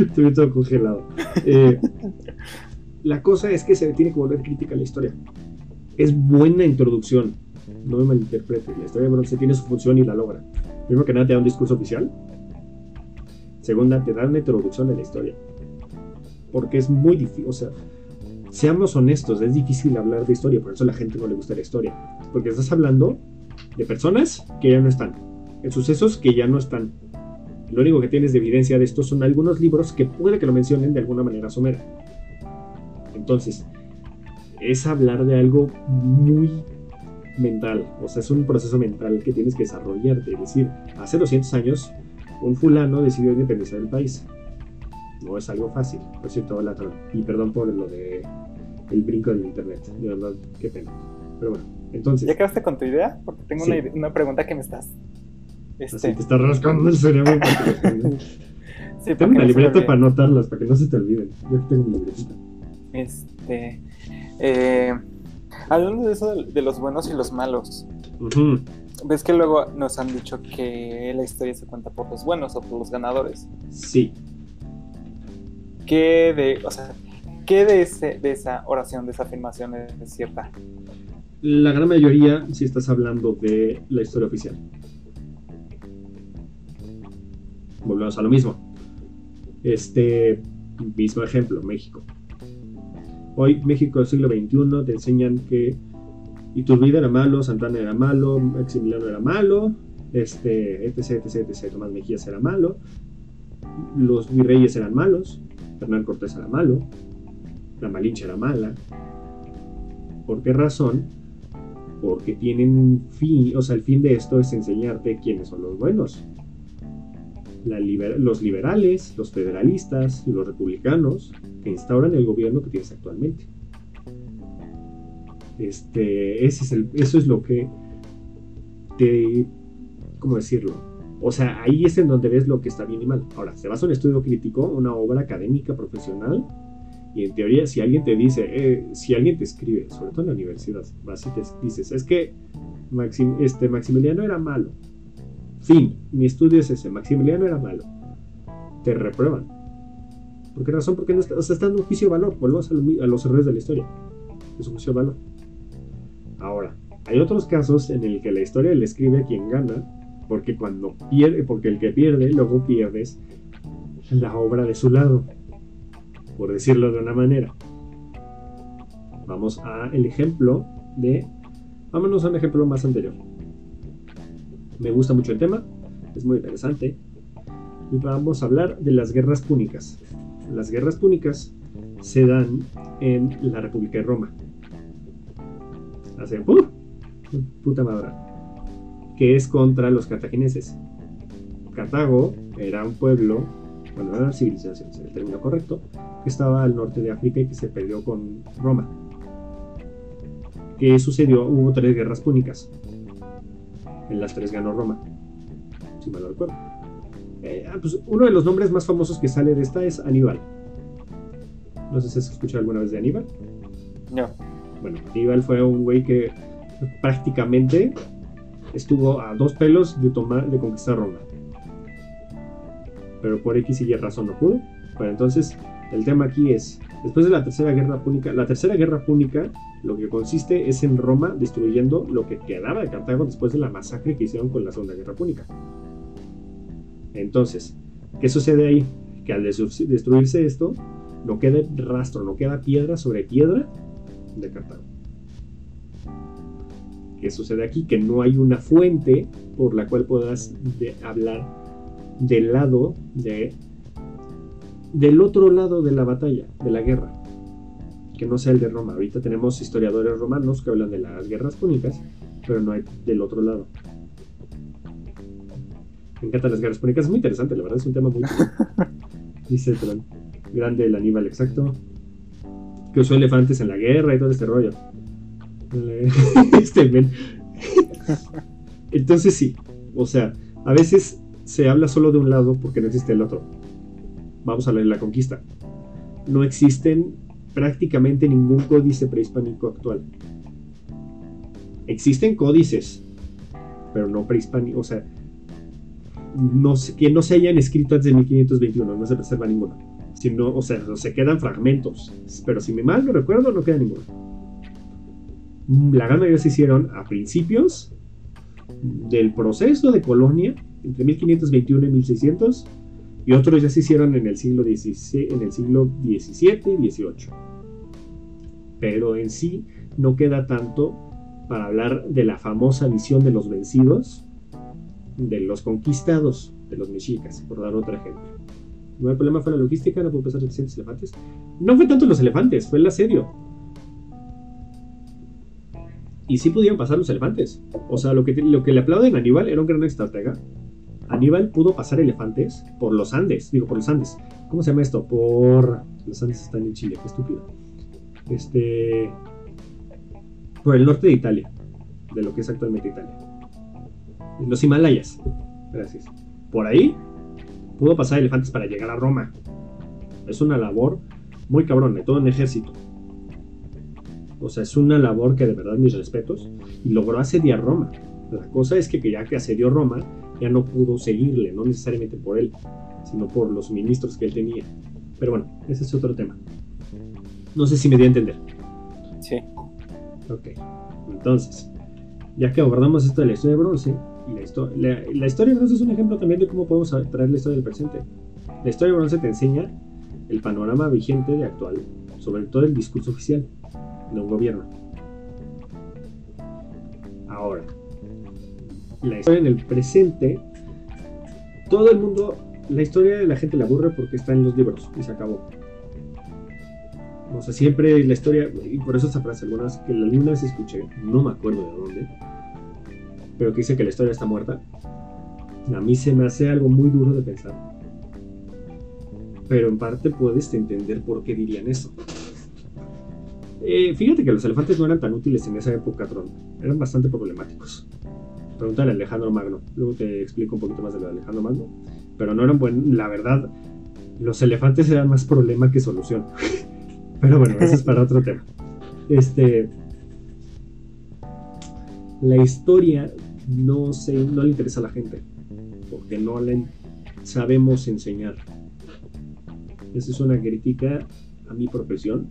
Estoy todo congelado. Eh, la cosa es que se tiene que volver crítica a la historia. Es buena introducción, no me malinterprete. La historia de bronce tiene su función y la logra. Primero que nada, te da un discurso oficial. Segunda, te da una introducción a la historia. Porque es muy difícil, o sea, seamos honestos, es difícil hablar de historia, por eso a la gente no le gusta la historia. Porque estás hablando de personas que ya no están, en sucesos que ya no están. Lo único que tienes de evidencia de esto son algunos libros que puede que lo mencionen de alguna manera somera. Entonces, es hablar de algo muy mental, o sea, es un proceso mental que tienes que desarrollarte. Es decir, hace 200 años, un fulano decidió independizar el país. No es algo fácil, por cierto, y perdón por lo de el brinco del internet, de verdad, qué pena. Pero bueno, entonces. ¿Ya quedaste con tu idea? Porque tengo una, pregunta que me estás. Este... te estás rascando el cerebro. sí, tengo una libreta para anotarlas, para que no se te olviden. Yo tengo mi libreta. Este. Eh, hablando de eso de, los buenos y los malos. Ves que luego nos han dicho que la historia se cuenta por los buenos o por los ganadores. Sí. ¿Qué de, o sea, ¿qué de, ese, de esa oración, de esa afirmación es cierta? La gran mayoría, si estás hablando de la historia oficial. Volvemos a lo mismo. Este mismo ejemplo, México. Hoy, México del siglo XXI, te enseñan que Iturbide era malo, Santana era malo, Maximiliano era malo, este, etc, etc, etc. Tomás Mejías era malo, los virreyes eran malos, Hernán Cortés era malo, la Malinche era mala. ¿Por qué razón? Porque tienen un fin, o sea, el fin de esto es enseñarte quiénes son los buenos. los liberales, los federalistas, los republicanos, que instauran el gobierno que tienes actualmente. Este, es el, eso es lo que te, ¿cómo decirlo? O sea, ahí es en donde ves lo que está bien y mal. Ahora, se basa en un estudio crítico, una obra académica profesional, y en teoría, si alguien te dice, eh, si alguien te escribe, sobre todo en la universidad, dices, es que este, Maximiliano era malo. Fin, mi estudio es ese, Maximiliano era malo. Te reprueban. ¿Por qué razón? Porque no está, o sea, está en un juicio de valor. Volvemos a, los errores de la historia. Es un juicio de valor. Ahora, hay otros casos en el que la historia le escribe a quien gana, porque cuando pierde, porque el que pierde, luego pierdes la obra de su lado, por decirlo de una manera. Vamos a el ejemplo de, vámonos a un ejemplo más anterior. Me gusta mucho el tema, es muy interesante. Y vamos a hablar de las guerras púnicas. Las guerras púnicas se dan en la República de Roma. Hace ¡uh! puta madre. Que es contra los cartagineses. Cartago era un pueblo, bueno, era una civilización, es el término correcto, que estaba al norte de África y que se peleó con Roma. ¿Qué sucedió? Hubo tres guerras púnicas. En las tres ganó Roma, si mal no recuerdo. Eh, ah, pues uno de los nombres más famosos que sale de esta es Aníbal. No sé si has escuchado alguna vez de Aníbal. No. Bueno, Aníbal fue un güey que prácticamente estuvo a dos pelos de tomar, de conquistar Roma. Pero por X y Y razón no pudo. Bueno, entonces el tema aquí es, después de la tercera guerra púnica, la tercera guerra púnica lo que consiste es en Roma destruyendo lo que quedaba de Cartago después de la masacre que hicieron con la segunda guerra púnica. Entonces, ¿qué sucede ahí? Que al destruirse esto, no queda rastro, no queda piedra sobre piedra de Cartago. ¿Qué sucede aquí? Que no hay una fuente por la cual puedas hablar del lado de del otro lado de la batalla, de la guerra, que no sea el de Roma. Ahorita tenemos historiadores romanos que hablan de las guerras púnicas, pero no hay del otro lado. Me encantan las guerras púnicas, es muy interesante, la verdad, es un tema muy... Dice Tron. Grande el Aníbal, exacto. Que usó elefantes en la guerra y todo este rollo. este men. Entonces sí, o sea, a veces se habla solo de un lado porque no existe el otro. Vamos a hablar de la conquista. No existen prácticamente ningún códice prehispánico actual. Existen códices, pero no prehispánicos. O sea, no, que no se hayan escrito antes de 1521, no se preserva ninguno. Sino, o sea, se quedan fragmentos. Pero si me mal no recuerdo, no queda ninguno. La gran mayoría se hicieron a principios del proceso de colonia entre 1521 y 1600 y otros ya se hicieron en el siglo XVII, en el siglo XVII y XVIII. Pero en sí no queda tanto para hablar de la famosa visión de los vencidos, de los conquistados, de los mexicas, por dar otro ejemplo. el problema fue la logística, no pudo pasar 300 elefantes. No fue tanto los elefantes, fue el asedio. Y sí pudieron pasar los elefantes. O sea, lo que, lo que le aplauden a Aníbal era un gran estratega. Aníbal pudo pasar elefantes por los Andes. Digo, por los Andes. ¿Cómo se llama esto? Por. Los Andes están en Chile, qué estúpido. Este. Por el norte de Italia. De lo que es actualmente Italia. Los Himalayas. Gracias. Por ahí pudo pasar elefantes para llegar a Roma. Es una labor muy cabrón, de todo un ejército. O sea, es una labor que de verdad mis respetos. Y logró asediar Roma. La cosa es que ya que asedió Roma, ya no pudo seguirle, no necesariamente por él, sino por los ministros que él tenía. Pero bueno, ese es otro tema. No sé si me di a entender. Sí. Ok. Entonces, ya que abordamos esto de la historia de bronce, la, la, historia de bronce es un ejemplo también de cómo podemos traer la historia del presente. La historia de bronce te enseña el panorama vigente de actual, sobre todo el discurso oficial de un gobierno. Ahora, la historia en el presente, todo el mundo, la historia de la gente la aburre porque está en los libros y se acabó. O sea, siempre la historia, y por eso esa frase, algunas que alguna vez escuché, no me acuerdo de dónde, pero que dice que la historia está muerta. A mí se me hace algo muy duro de pensar. Pero en parte puedes entender por qué dirían eso. Eh, fíjate que los elefantes no eran tan útiles en esa época, Tron. Eran bastante problemáticos. Pregúntale a Alejandro Magno. Luego te explico un poquito más de lo de Alejandro Magno. Pero no eran buenos. La verdad, los elefantes eran más problema que solución. Pero bueno, eso es para otro tema. Este. La historia no, se, no le interesa a la gente. Porque no le sabemos enseñar. Esa es una crítica a mi profesión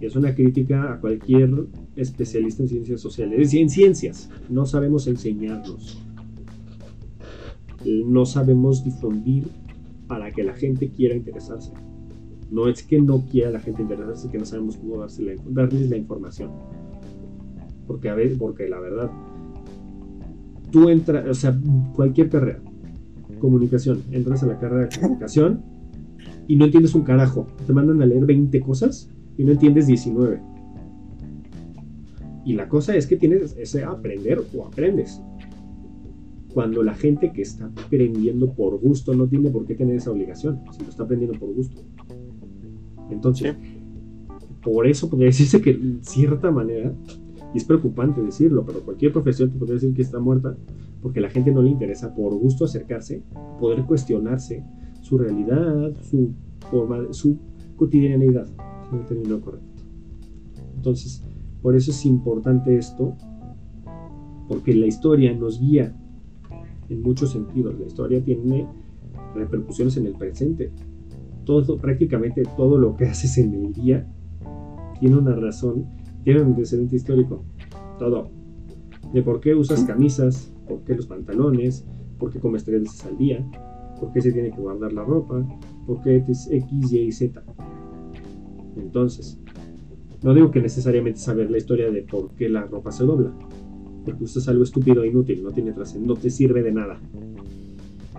es una crítica a cualquier especialista en ciencias sociales. En ciencias, no sabemos enseñarnos. No sabemos difundir para que la gente quiera interesarse. No es que no quiera la gente interesarse, es que no sabemos cómo darles la información. Porque, a ver, porque la verdad, tú entras, o sea, cualquier carrera, comunicación, entras a la carrera de comunicación y no entiendes un carajo. Te mandan a leer 20 cosas y no entiendes 19. Y la cosa es que tienes ese aprender o aprendes. Cuando la gente que está aprendiendo por gusto no tiene por qué tener esa obligación, si lo está aprendiendo por gusto. Entonces, por eso podría decirse que en cierta manera, y es preocupante decirlo, pero cualquier profesión te podría decir que está muerta, porque a la gente no le interesa por gusto acercarse, poder cuestionarse su realidad, su forma, su cotidianidad el término correcto. Entonces, por eso es importante esto, porque la historia nos guía en muchos sentidos. La historia tiene repercusiones en el presente. Todo, prácticamente todo lo que haces en el día tiene una razón, tiene un antecedente histórico. Todo. De por qué usas camisas, por qué los pantalones, por qué comes tres veces al día, por qué se tiene que guardar la ropa, por qué es X, Y y Z. Entonces, no digo que necesariamente saber la historia de por qué la ropa se dobla, porque esto es algo estúpido e inútil, no tiene no te sirve de nada.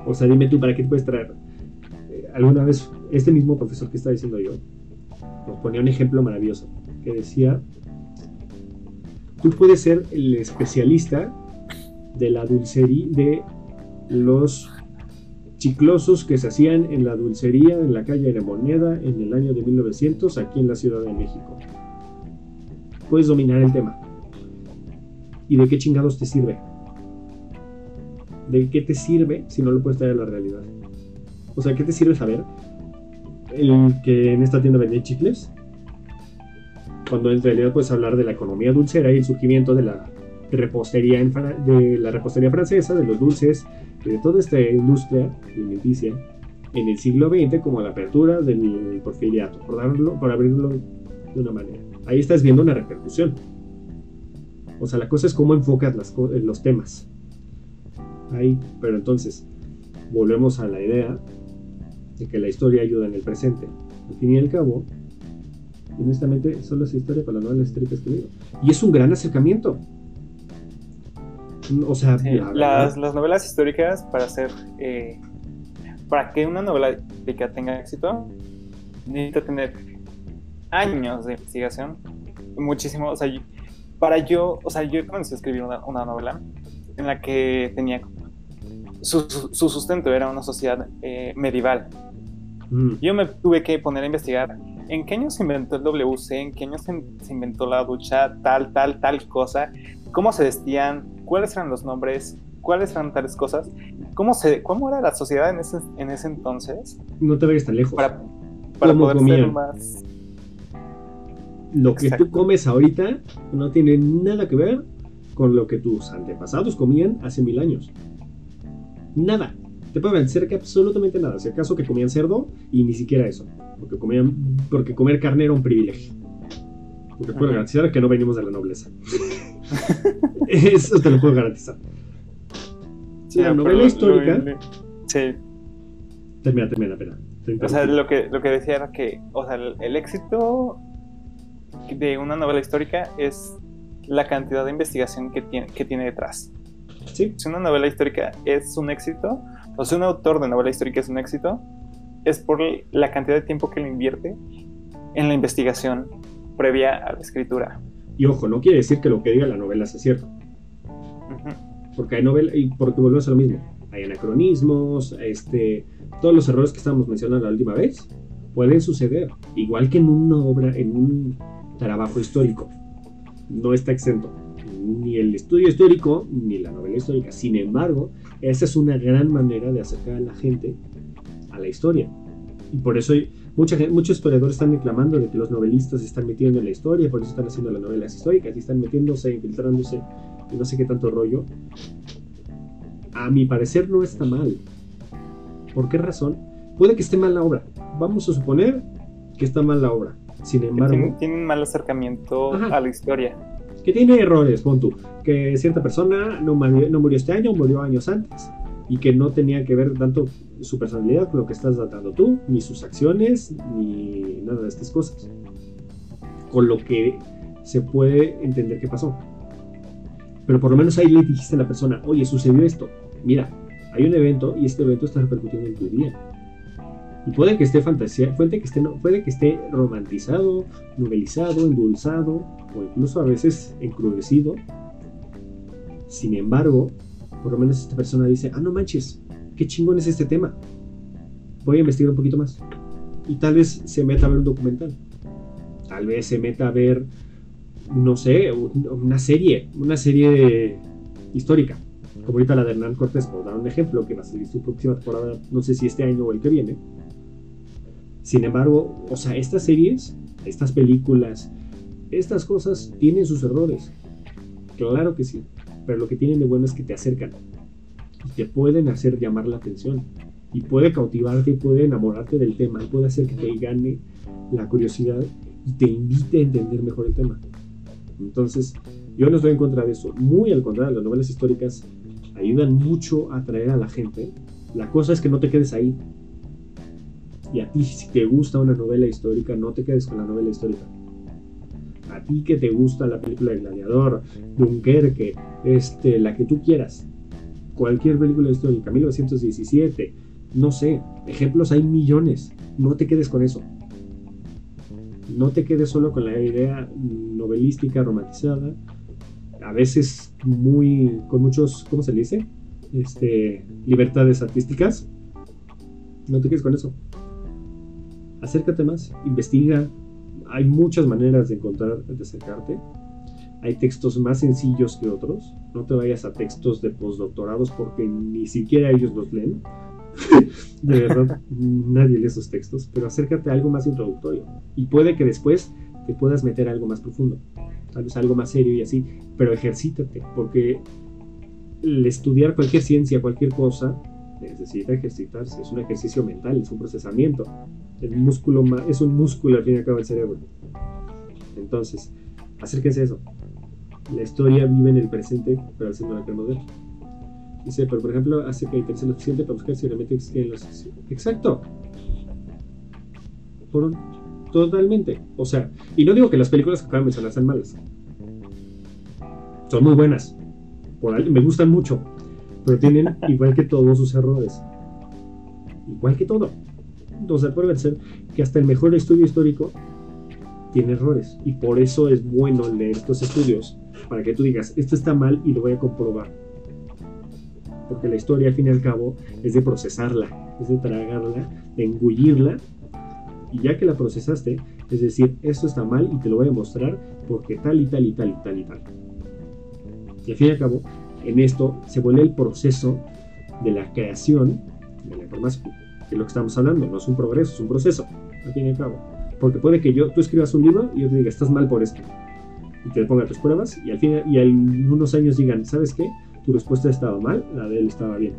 O sea, dime tú, ¿para qué te puedes traer? Eh, alguna vez, este mismo profesor que está diciendo yo, nos ponía un ejemplo maravilloso, que decía, tú puedes ser el especialista de la dulcería, de los chiclosos que se hacían en la dulcería en la calle de Moneda en el año de 1900 aquí en la Ciudad de México. Puedes dominar el tema. ¿Y de qué chingados te sirve? ¿De qué te sirve si no lo puedes traer a la realidad? O sea, ¿qué te sirve saber el que en esta tienda vendía chicles? Cuando en realidad puedes hablar de la economía dulcera y el surgimiento de la repostería, de la repostería francesa, de los dulces, de toda esta industria alimenticia en el siglo XX como la apertura del porfiriato, por, darlo, por abrirlo de una manera. Ahí estás viendo una repercusión. O sea, la cosa es cómo enfocas las, los temas. Ahí, pero entonces, volvemos a la idea de que la historia ayuda en el presente. Al fin y al cabo, honestamente, solo es historia para las novelas históricas que digo. Y es un gran acercamiento. O sea, las, las, novelas históricas para hacer. Eh, para que una novela histórica tenga éxito, necesita tener años de investigación. Muchísimo. O sea, para yo. O sea, yo comencé a escribir una, una novela en la que tenía. Su, su, sustento era una sociedad eh, medieval. Mm. Yo me tuve que poner a investigar en qué año se inventó el WC, en qué año se, se inventó la ducha, tal, tal, tal cosa, cómo se vestían, cuáles eran los nombres, cuáles eran tales cosas, cómo, se, cómo era la sociedad en ese, en ese entonces. No te vayas tan lejos. Para, para poder ser más... Lo que tú comes ahorita no tiene nada que ver con lo que tus antepasados comían hace mil años. Nada. Te puede vencer que absolutamente nada. Si acaso que comían cerdo y ni siquiera eso. Porque, comían, porque comer carne era un privilegio. Porque puedo garantizar que no venimos de la nobleza. Eso te lo puedo garantizar. la novela histórica. sí. Termina, termina, pena. O sea, lo que, lo que decía era que, o sea, el, éxito de una novela histórica es la cantidad de investigación que tiene, que tiene detrás. ¿Sí? Si una novela histórica es un éxito, o si un autor de novela histórica es un éxito, es por la cantidad de tiempo que le invierte en la investigación previa a la escritura. Y ojo, no quiere decir que lo que diga la novela sea cierto. Porque hay novela, y porque volvemos a lo mismo. Hay anacronismos, este, todos los errores que estábamos mencionando la última vez pueden suceder. Igual que en una obra, en un trabajo histórico. No está exento. Ni el estudio histórico, ni la novela histórica. Sin embargo, esa es una gran manera de acercar a la gente a la historia. Y por eso muchos historiadores están reclamando de que los novelistas se están metiendo en la historia, por eso están haciendo las novelas históricas y están metiéndose, infiltrándose y no sé qué tanto rollo. A mi parecer no está mal. ¿Por qué razón? Puede que esté mal la obra. Vamos a suponer que está mal la obra. Sin embargo... Tiene, un mal acercamiento a la historia. Que tiene errores, pon tú. Que cierta persona no no murió este año, murió años antes y que no tenía que ver tanto su personalidad con lo que estás tratando tú, ni sus acciones, ni nada de estas cosas. Con lo que se puede entender qué pasó. Pero por lo menos ahí le dijiste a la persona, oye, sucedió esto. Mira, hay un evento y este evento está repercutiendo en tu día. Y puede que esté fantasía, puede que esté, puede que esté romantizado, novelizado, endulzado o incluso a veces encrudecido. Sin embargo, por lo menos esta persona dice, ah, no manches, qué chingón es este tema. Voy a investigar un poquito más. Y tal vez se meta a ver un documental. Tal vez se meta a ver, no sé, una serie, una serie histórica. Como ahorita la de Hernán Cortés, por dar un ejemplo, que va a salir su próxima temporada, no sé si este año o el que viene. Sin embargo, o sea, estas series, estas películas, estas cosas tienen sus errores. Claro que sí pero lo que tienen de bueno es que te acercan y te pueden hacer llamar la atención y puede cautivarte puede enamorarte del tema y puede hacer que te gane la curiosidad y te invite a entender mejor el tema. Entonces, yo no estoy en contra de eso, muy al contrario, las novelas históricas ayudan mucho a atraer a la gente. La cosa es que no te quedes ahí. Y a ti, si te gusta una novela histórica, no te quedes con la novela histórica a ti que te gusta la película de Gladiador, Dunkerque, este, la que tú quieras, cualquier película histórica, 1917, no sé, ejemplos hay millones, no te quedes con eso. No te quedes solo con la idea novelística romantizada, a veces muy, con muchos, ¿cómo se le dice? este, libertades artísticas, no te quedes con eso. Acércate más, investiga. Hay muchas maneras de encontrar, de acercarte. Hay textos más sencillos que otros. No te vayas a textos de postdoctorados porque ni siquiera ellos los leen. de verdad, nadie lee esos textos. Pero acércate a algo más introductorio. Y puede que después te puedas meter a algo más profundo. Tal vez algo más serio y así. Pero ejercítate. Porque el estudiar cualquier ciencia, cualquier cosa, necesita ejercitarse. Es un ejercicio mental, es un procesamiento. El músculo es un músculo al fin y al cabo del cerebro. Entonces, acérquense a eso. La historia vive en el presente, pero veces no la queremos ver. Dice, pero por ejemplo, hace que interese lo suficiente para buscar si realmente existen los. Exacto. Por totalmente. O sea, y no digo que las películas que acaban de mencionar sean malas. Son muy buenas. Por me gustan mucho. Pero tienen, igual que todos sus errores. Igual que todo. Entonces, puede ser que hasta el mejor estudio histórico tiene errores. Y por eso es bueno leer estos estudios. Para que tú digas, esto está mal y lo voy a comprobar. Porque la historia, al fin y al cabo, es de procesarla, es de tragarla, de engullirla. Y ya que la procesaste, es decir, esto está mal y te lo voy a mostrar porque tal y tal y tal y tal y tal. Y al fin y al cabo, en esto se vuelve el proceso de la creación de la información, que es lo que estamos hablando, no es un progreso, es un proceso, al fin y al cabo. Porque puede que yo, tú escribas un libro y yo te diga, estás mal por esto, y te ponga tus pruebas, y al fin y en unos años digan, ¿sabes qué? Tu respuesta estaba mal, la de él estaba bien.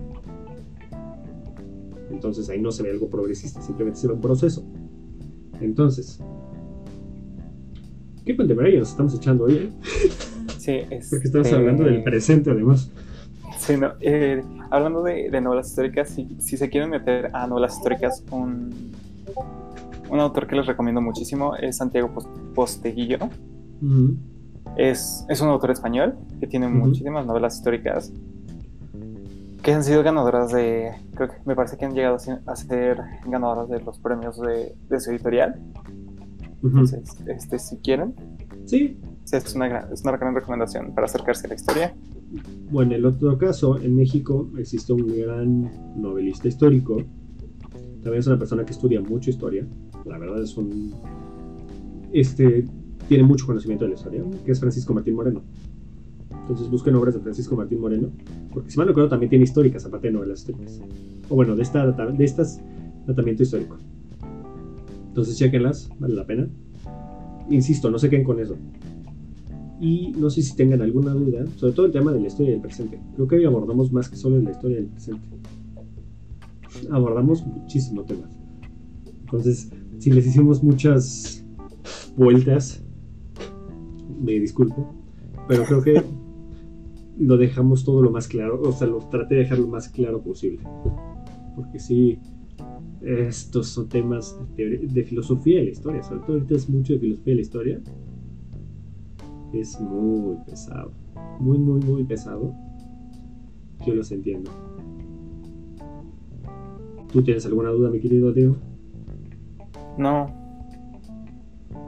Entonces ahí no se ve algo progresista, simplemente se ve un proceso. Entonces, ¿qué ahí nos estamos echando hoy? Eh? Sí, es. Porque estamos hablando del presente, además. Sí, no, eh, hablando de, novelas históricas, si, si, se quieren meter a novelas históricas, un, un autor que les recomiendo muchísimo es Santiago Posteguillo. es, es, un autor español que tiene muchísimas novelas históricas que han sido ganadoras de, creo que me parece que han llegado a ser ganadoras de los premios de, de su editorial. Entonces, este, si quieren, sí, es una, gran, es una gran recomendación para acercarse a la historia. Bueno, en el otro caso, en México existe un gran novelista histórico. También es una persona que estudia mucho historia. La verdad es un... Este, tiene mucho conocimiento de la historia, que es Francisco Martín Moreno. Entonces busquen obras de Francisco Martín Moreno, porque si mal no recuerdo también tiene históricas, aparte de novelas históricas. O bueno, de, esta, de estas, tratamiento histórico. Entonces chequenlas, vale la pena. Insisto, no se queden con eso. Y no sé si tengan alguna duda, sobre todo el tema de la historia del presente. Creo que hoy abordamos más que solo la historia del presente. Abordamos muchísimos temas. Entonces, si les hicimos muchas vueltas, me disculpo, pero creo que lo dejamos todo lo más claro, o sea, lo traté de dejar lo más claro posible. Porque sí, estos son temas de, de filosofía de la historia, sobre todo ahorita es mucho de filosofía de la historia es muy pesado. Muy, muy, muy pesado. Yo los entiendo. ¿Tú tienes alguna duda, mi querido Teo? No.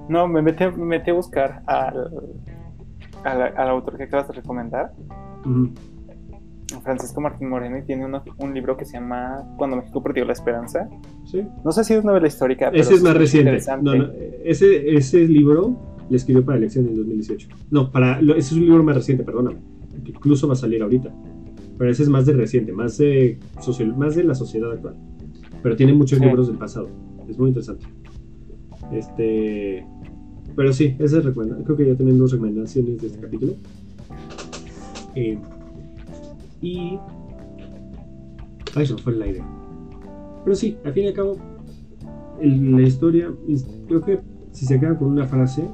No, me metí, a buscar al, al, autor que acabas de recomendar. Francisco Martín Moreno y tiene un libro que se llama Cuando México perdió la esperanza. Sí. No sé si es novela histórica. Ese es más reciente. ese, ese libro le escribió para elección en 2018. No, para, ese es un libro más reciente, perdóname. incluso va a salir ahorita. Pero ese es más de reciente, más de, más de la sociedad actual. Pero tiene muchos libros del pasado. Es muy interesante. Este. Pero sí, ese es Creo que ya tienen dos recomendaciones de este capítulo. Eh, y. Ay, se fue la idea. Pero sí, al fin y al cabo, la historia, creo que si se queda con una frase,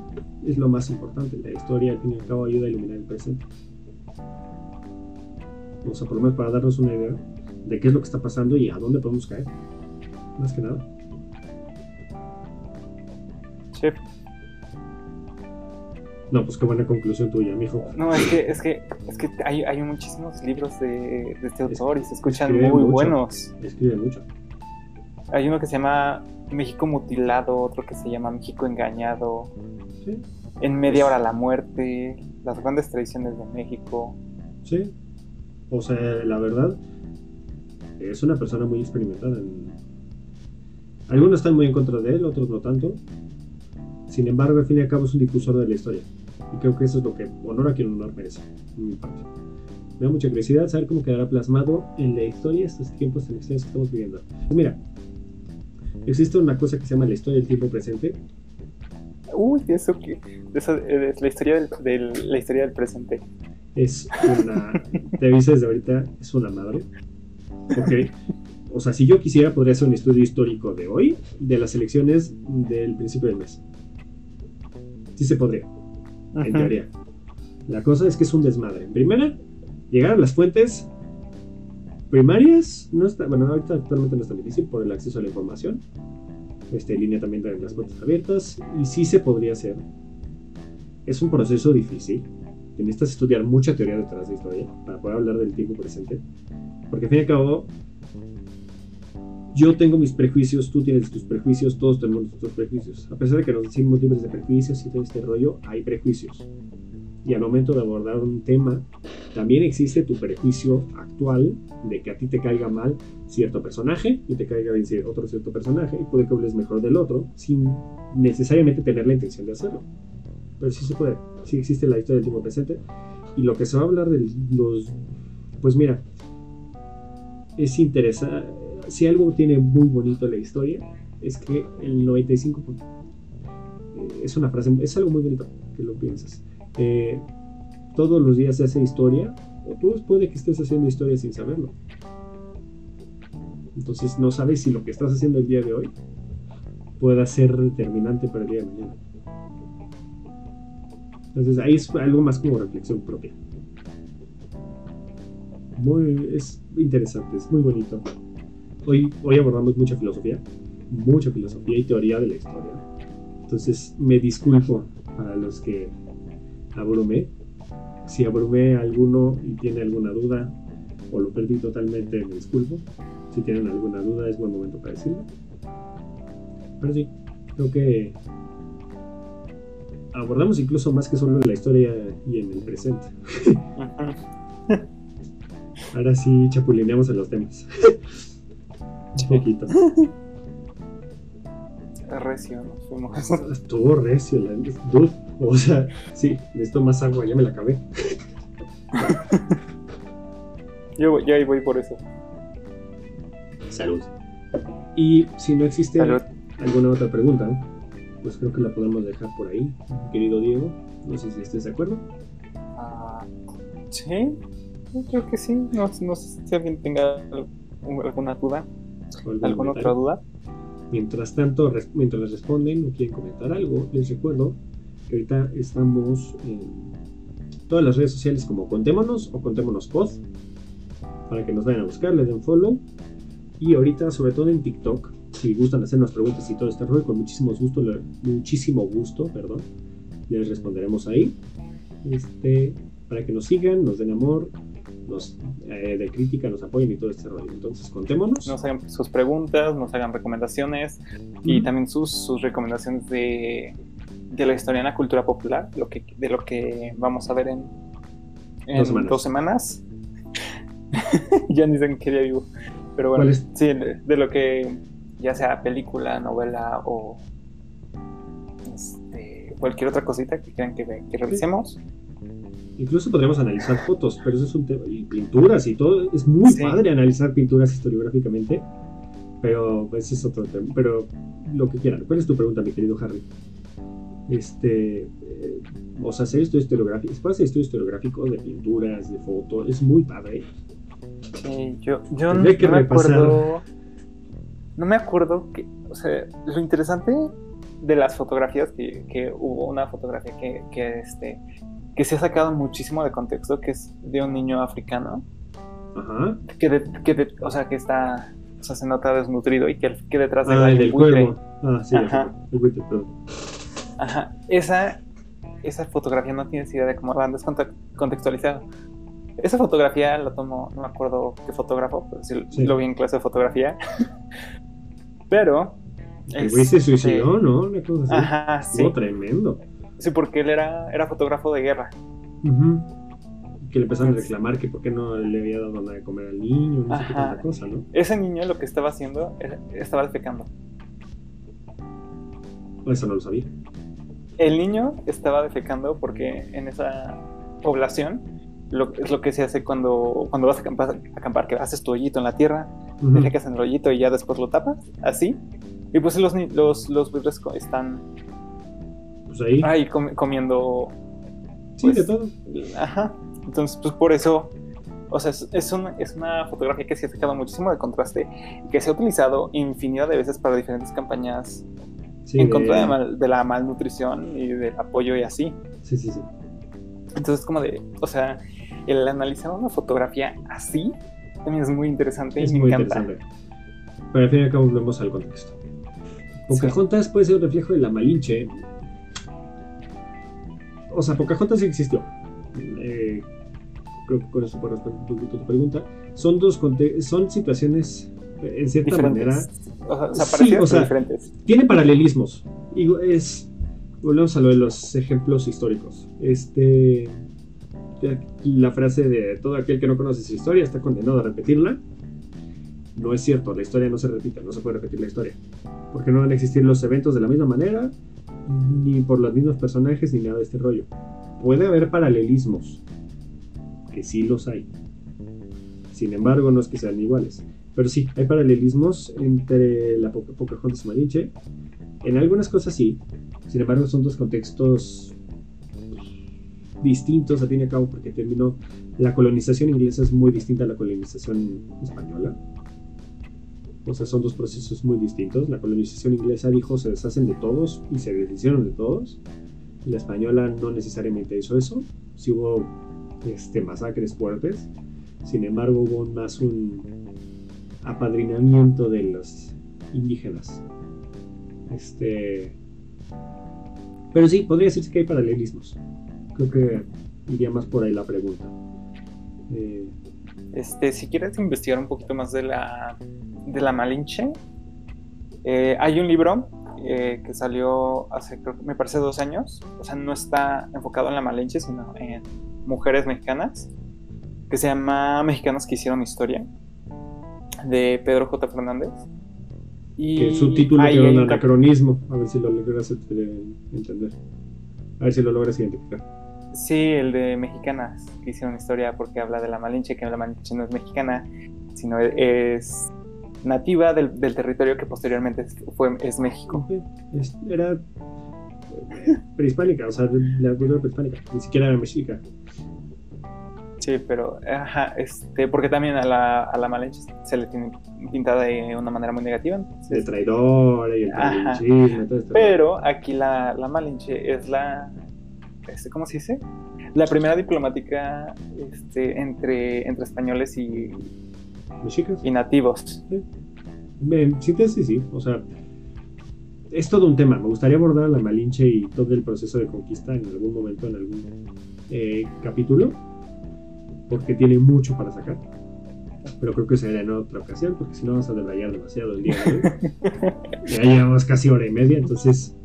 es lo más importante. La historia, al fin y al cabo, ayuda a iluminar el presente. O sea, por lo menos para darnos una idea de qué es lo que está pasando y a dónde podemos caer. Más que nada. Sí. No, pues qué buena conclusión tuya, mijo. No, es que, es que, es que hay, hay muchísimos libros de, de este autor y se escuchan muy buenos. Escribe mucho. Hay uno que se llama México mutilado, otro que se llama México engañado. Sí. En media hora la muerte, las grandes tradiciones de México. Sí. O sea, la verdad, es una persona muy experimentada. en- Algunos están muy en contra de él, otros no tanto. Sin embargo, al fin y al cabo es un difusor de la historia. Y creo que eso es lo que honor a quien honor merece, en mi parte. Me da mucha curiosidad saber cómo quedará plasmado en la historia estos tiempos tan extraños que estamos viviendo. Pues mira, existe una cosa que se llama la historia del tiempo presente. Uy, eso que. Eso, de la, historia del, del- la historia del presente. Es una. te aviso desde ahorita, es una madre. Ok. O sea, si yo quisiera, podría hacer un estudio histórico de hoy, de las elecciones del principio del mes. Sí se podría. en Ujú. teoría. La cosa es que es un desmadre. En primera, llegar a las fuentes primarias no está, bueno, ahorita actualmente no es tan difícil por el acceso a la información. Este, línea también de las fuentes abiertas y sí se podría hacer. Es un proceso difícil. Te necesitas estudiar mucha teoría detrás de historia para poder hablar del tiempo presente. Porque al fin y al cabo, yo tengo mis prejuicios, tú tienes tus prejuicios, todos tenemos nuestros prejuicios. A pesar de que nos decimos libres de prejuicios y todo este rollo, hay prejuicios. Y al momento de abordar un tema, también existe tu prejuicio actual de que a ti te caiga mal cierto personaje y te caiga bien otro cierto personaje y puede que hables mejor del otro sin necesariamente tener la intención de hacerlo. Pero sí se puede, sí existe la historia del tiempo presente. Y lo que se va a hablar de los... Pues mira, es interesante. Si algo tiene muy bonito la historia, es que el 95... eh, Es una frase, es algo muy bonito que lo piensas. Todos los días se hace historia, o tú puede que estés haciendo historia sin saberlo. Entonces no sabes si lo que estás haciendo el día de hoy pueda ser determinante para el día de mañana. Entonces ahí es algo más como reflexión propia. Muy, es interesante, es muy bonito. Hoy, hoy abordamos mucha filosofía, mucha filosofía y teoría de la historia. Entonces me disculpo para los que abrumé. Si abrumé a alguno y tiene alguna duda o lo perdí totalmente, me disculpo. Si tienen alguna duda, es buen momento para decirlo. Pero sí, creo que abordamos incluso más que solo en la historia y en el presente. Ahora sí chapulineamos en los temas. Un poquito. Recio, nos fuimos. Estuvo recio, la dude. O sea, sí, necesito más agua, ya me la acabé. Yo, ahí voy por eso. Salud. Y si no existe Salud. alguna otra pregunta, pues creo que la podemos dejar por ahí, querido Diego. No sé si estés de acuerdo. Ah, sí, creo que sí. No, no sé si alguien tenga al- alguna duda, alguna otra duda. Mientras tanto, mientras les responden o quieren comentar algo, les recuerdo que ahorita estamos en todas las redes sociales como Contémonos o Contémonos Pod, para que nos vayan a buscar, le den follow. Y ahorita, sobre todo en TikTok, si gustan hacernos preguntas y todo este rollo, con muchísimo gusto, muchísimo gusto, perdón, les responderemos ahí. Este, para que nos sigan, nos den amor, nos eh, de crítica, nos apoyen y todo este rollo. Entonces, contémonos. Nos hagan sus preguntas, nos hagan recomendaciones y también sus, sus recomendaciones de, de la historia en la cultura popular, lo que, de lo que vamos a ver en, en Dos semanas. dos semanas. ya ni sé en qué día vivo. Pero bueno, sí, de, de lo que ya sea película, novela o este, cualquier otra cosita que quieran que, que revisemos. Incluso podríamos analizar fotos, pero eso es un tema. Y pinturas y todo. Es muy Sí. padre analizar pinturas historiográficamente. Pero ese es otro tema. Pero lo que quieran. ¿Cuál es tu pregunta, mi querido Harry? Este. eh, o sea, hacer estudio historiográfico. Puede hacer estudio historiográfico de pinturas, de fotos. Es muy padre. Sí, yo, yo no, que no me acuerdo. No me acuerdo que. O sea, lo interesante de las fotografías, que, que hubo una fotografía que, que, este, que se ha sacado muchísimo de contexto, que es de un niño africano, Ajá. que, de- que de- o sea, que está. O sea, se nota desnutrido y que, que detrás de Ah, hay del cuervo. Ah, sí, Ajá. el buitre, perdón. Ajá. Esa, esa fotografía no tienes idea de cómo la han desconte- contextualizado. Esa fotografía la tomó, no me acuerdo qué fotógrafo, pero sí, Sí. lo vi en clase de fotografía. pero. El güey se este, suicidó, ¿no? Una cosa así. Ajá, sí. Estuvo tremendo. Sí, porque él era, era fotógrafo de guerra. Que le empezaron a reclamar que por qué no le había dado nada de comer al niño, no sé qué tanta cosa, ¿no? Ese niño lo que estaba haciendo, estaba defecando. Eso no lo sabía. El niño estaba defecando porque en esa población lo, es lo que se hace cuando, cuando vas a acampar, acampar, que haces tu hoyito en la tierra, uh defecas en el hoyito y ya después lo tapas, así. Y pues los, los, los están pues ahí, ahí comiendo. Sí, de pues, todo. Ajá. Entonces, pues por eso, o sea, es, es, una, es una fotografía que se ha sacado muchísimo de contraste, que se ha utilizado infinidad de veces para diferentes campañas en contra de, de, la malnutrición y del apoyo y así. Sí, sí, sí. Entonces, como de, o sea, el analizar una fotografía así también es muy interesante es y me muy encanta. Interesante. Pero al fin y al cabo volvemos al contexto. Pocahontas sí. puede ser un reflejo de la Malinche. O sea, Pocahontas sí existió. Eh, creo que con eso puedo responder un poquito tu pregunta. Son dos son situaciones, en cierta diferentes. manera. O sea, sí, o sea, diferentes. Tiene paralelismos. Y es. Volvemos a lo de los ejemplos históricos. Este. La frase de todo aquel que no conoce su historia está condenado a repetirla. No es cierto, la historia no se repite, no se puede repetir la historia. Porque no van a existir los eventos de la misma manera, ni por los mismos personajes, ni nada de este rollo. Puede haber paralelismos, que sí los hay. Sin embargo, no es que sean iguales. Pero sí, hay paralelismos entre la Pocahontas y Malinche. En algunas cosas sí. Sin embargo, son dos contextos distintos, a fin y a cabo, porque terminó. La colonización inglesa es muy distinta a la colonización española. O sea, son dos procesos muy distintos. La colonización inglesa dijo se deshacen de todos y se deshicieron de todos. La española no necesariamente hizo eso. Sí hubo este, masacres fuertes. Sin embargo, hubo más un apadrinamiento de los indígenas. Este. Pero sí, podría decirse que hay paralelismos. Creo que iría más por ahí la pregunta. Eh... Este, si quieres investigar un poquito más de la de la Malinche. Eh, hay un libro eh, que salió hace, creo, me parece, dos años. O sea, no está enfocado en la Malinche, sino en mujeres mexicanas, que se llama Mexicanas que hicieron historia, de Pedro J. Fernández. Y que su título quedó un anacronismo, a ver si lo logras entender. A ver si lo logras identificar. Sí, el de mexicanas que hicieron historia porque habla de la Malinche, que la Malinche no es mexicana, sino es nativa del, del, territorio que posteriormente fue, es México. Era eh, prehispánica, o sea, la cultura prehispánica, ni siquiera era mexica. Sí, pero, ajá, este, porque también a la, a la Malinche se le tiene pintada de una manera muy negativa. Entonces, de traidora y el todo esto. Pero aquí la, la Malinche es la, este, ¿cómo se dice? La primera diplomática este, entre, entre españoles y, ¿Mexicas? y nativos. Sí. Sí, sí, sí. O sea, es todo un tema. Me gustaría abordar la Malinche y todo el proceso de conquista en algún momento, en algún eh, capítulo, porque tiene mucho para sacar. Pero creo que será en otra ocasión, porque si no vamos a debrayar demasiado el día de hoy. ya llevamos casi hora y media, entonces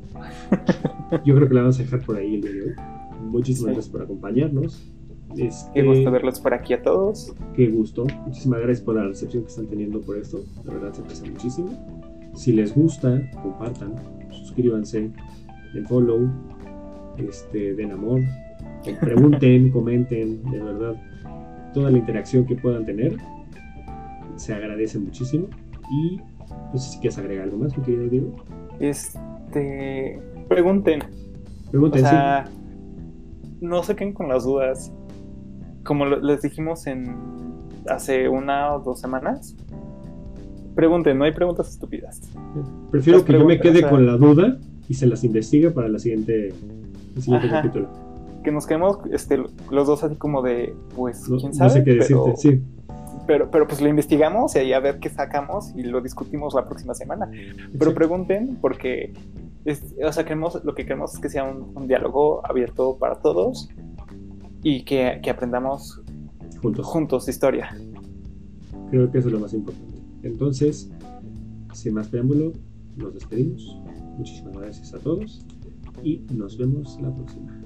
yo creo que la vamos a dejar por ahí el día de hoy. Muchísimas sí. gracias por acompañarnos. Este, qué gusto verlos por aquí a todos. Qué gusto. Muchísimas gracias por la recepción que están teniendo por esto. La verdad se aprecia muchísimo. Si les gusta, compartan, suscríbanse, den follow, este, den amor, pregunten, comenten, de verdad. Toda la interacción que puedan tener se agradece muchísimo. Y no sé si quieres agregar algo más, mi querido Diego. Este. Pregunten. Pregunten, o sea, sí. No se queden con las dudas como les dijimos en hace una o dos semanas, pregunten, no hay preguntas estúpidas. Prefiero las que yo me quede o sea, con la duda y se las investigue para la siguiente, el siguiente ajá, capítulo. Que nos quedemos este, los dos así como de, pues, no, quién sabe. No sé qué decirte, pero, sí. Pero, pero pues lo investigamos y ahí a ver qué sacamos y lo discutimos la próxima semana. Pero Sí. pregunten porque, es- o sea, queremos, lo que queremos es que sea un, un diálogo abierto para todos y que, que aprendamos Juntos. juntos historia. Creo que eso es lo más importante. Entonces, sin más preámbulo, nos despedimos. Muchísimas gracias a todos y nos vemos la próxima.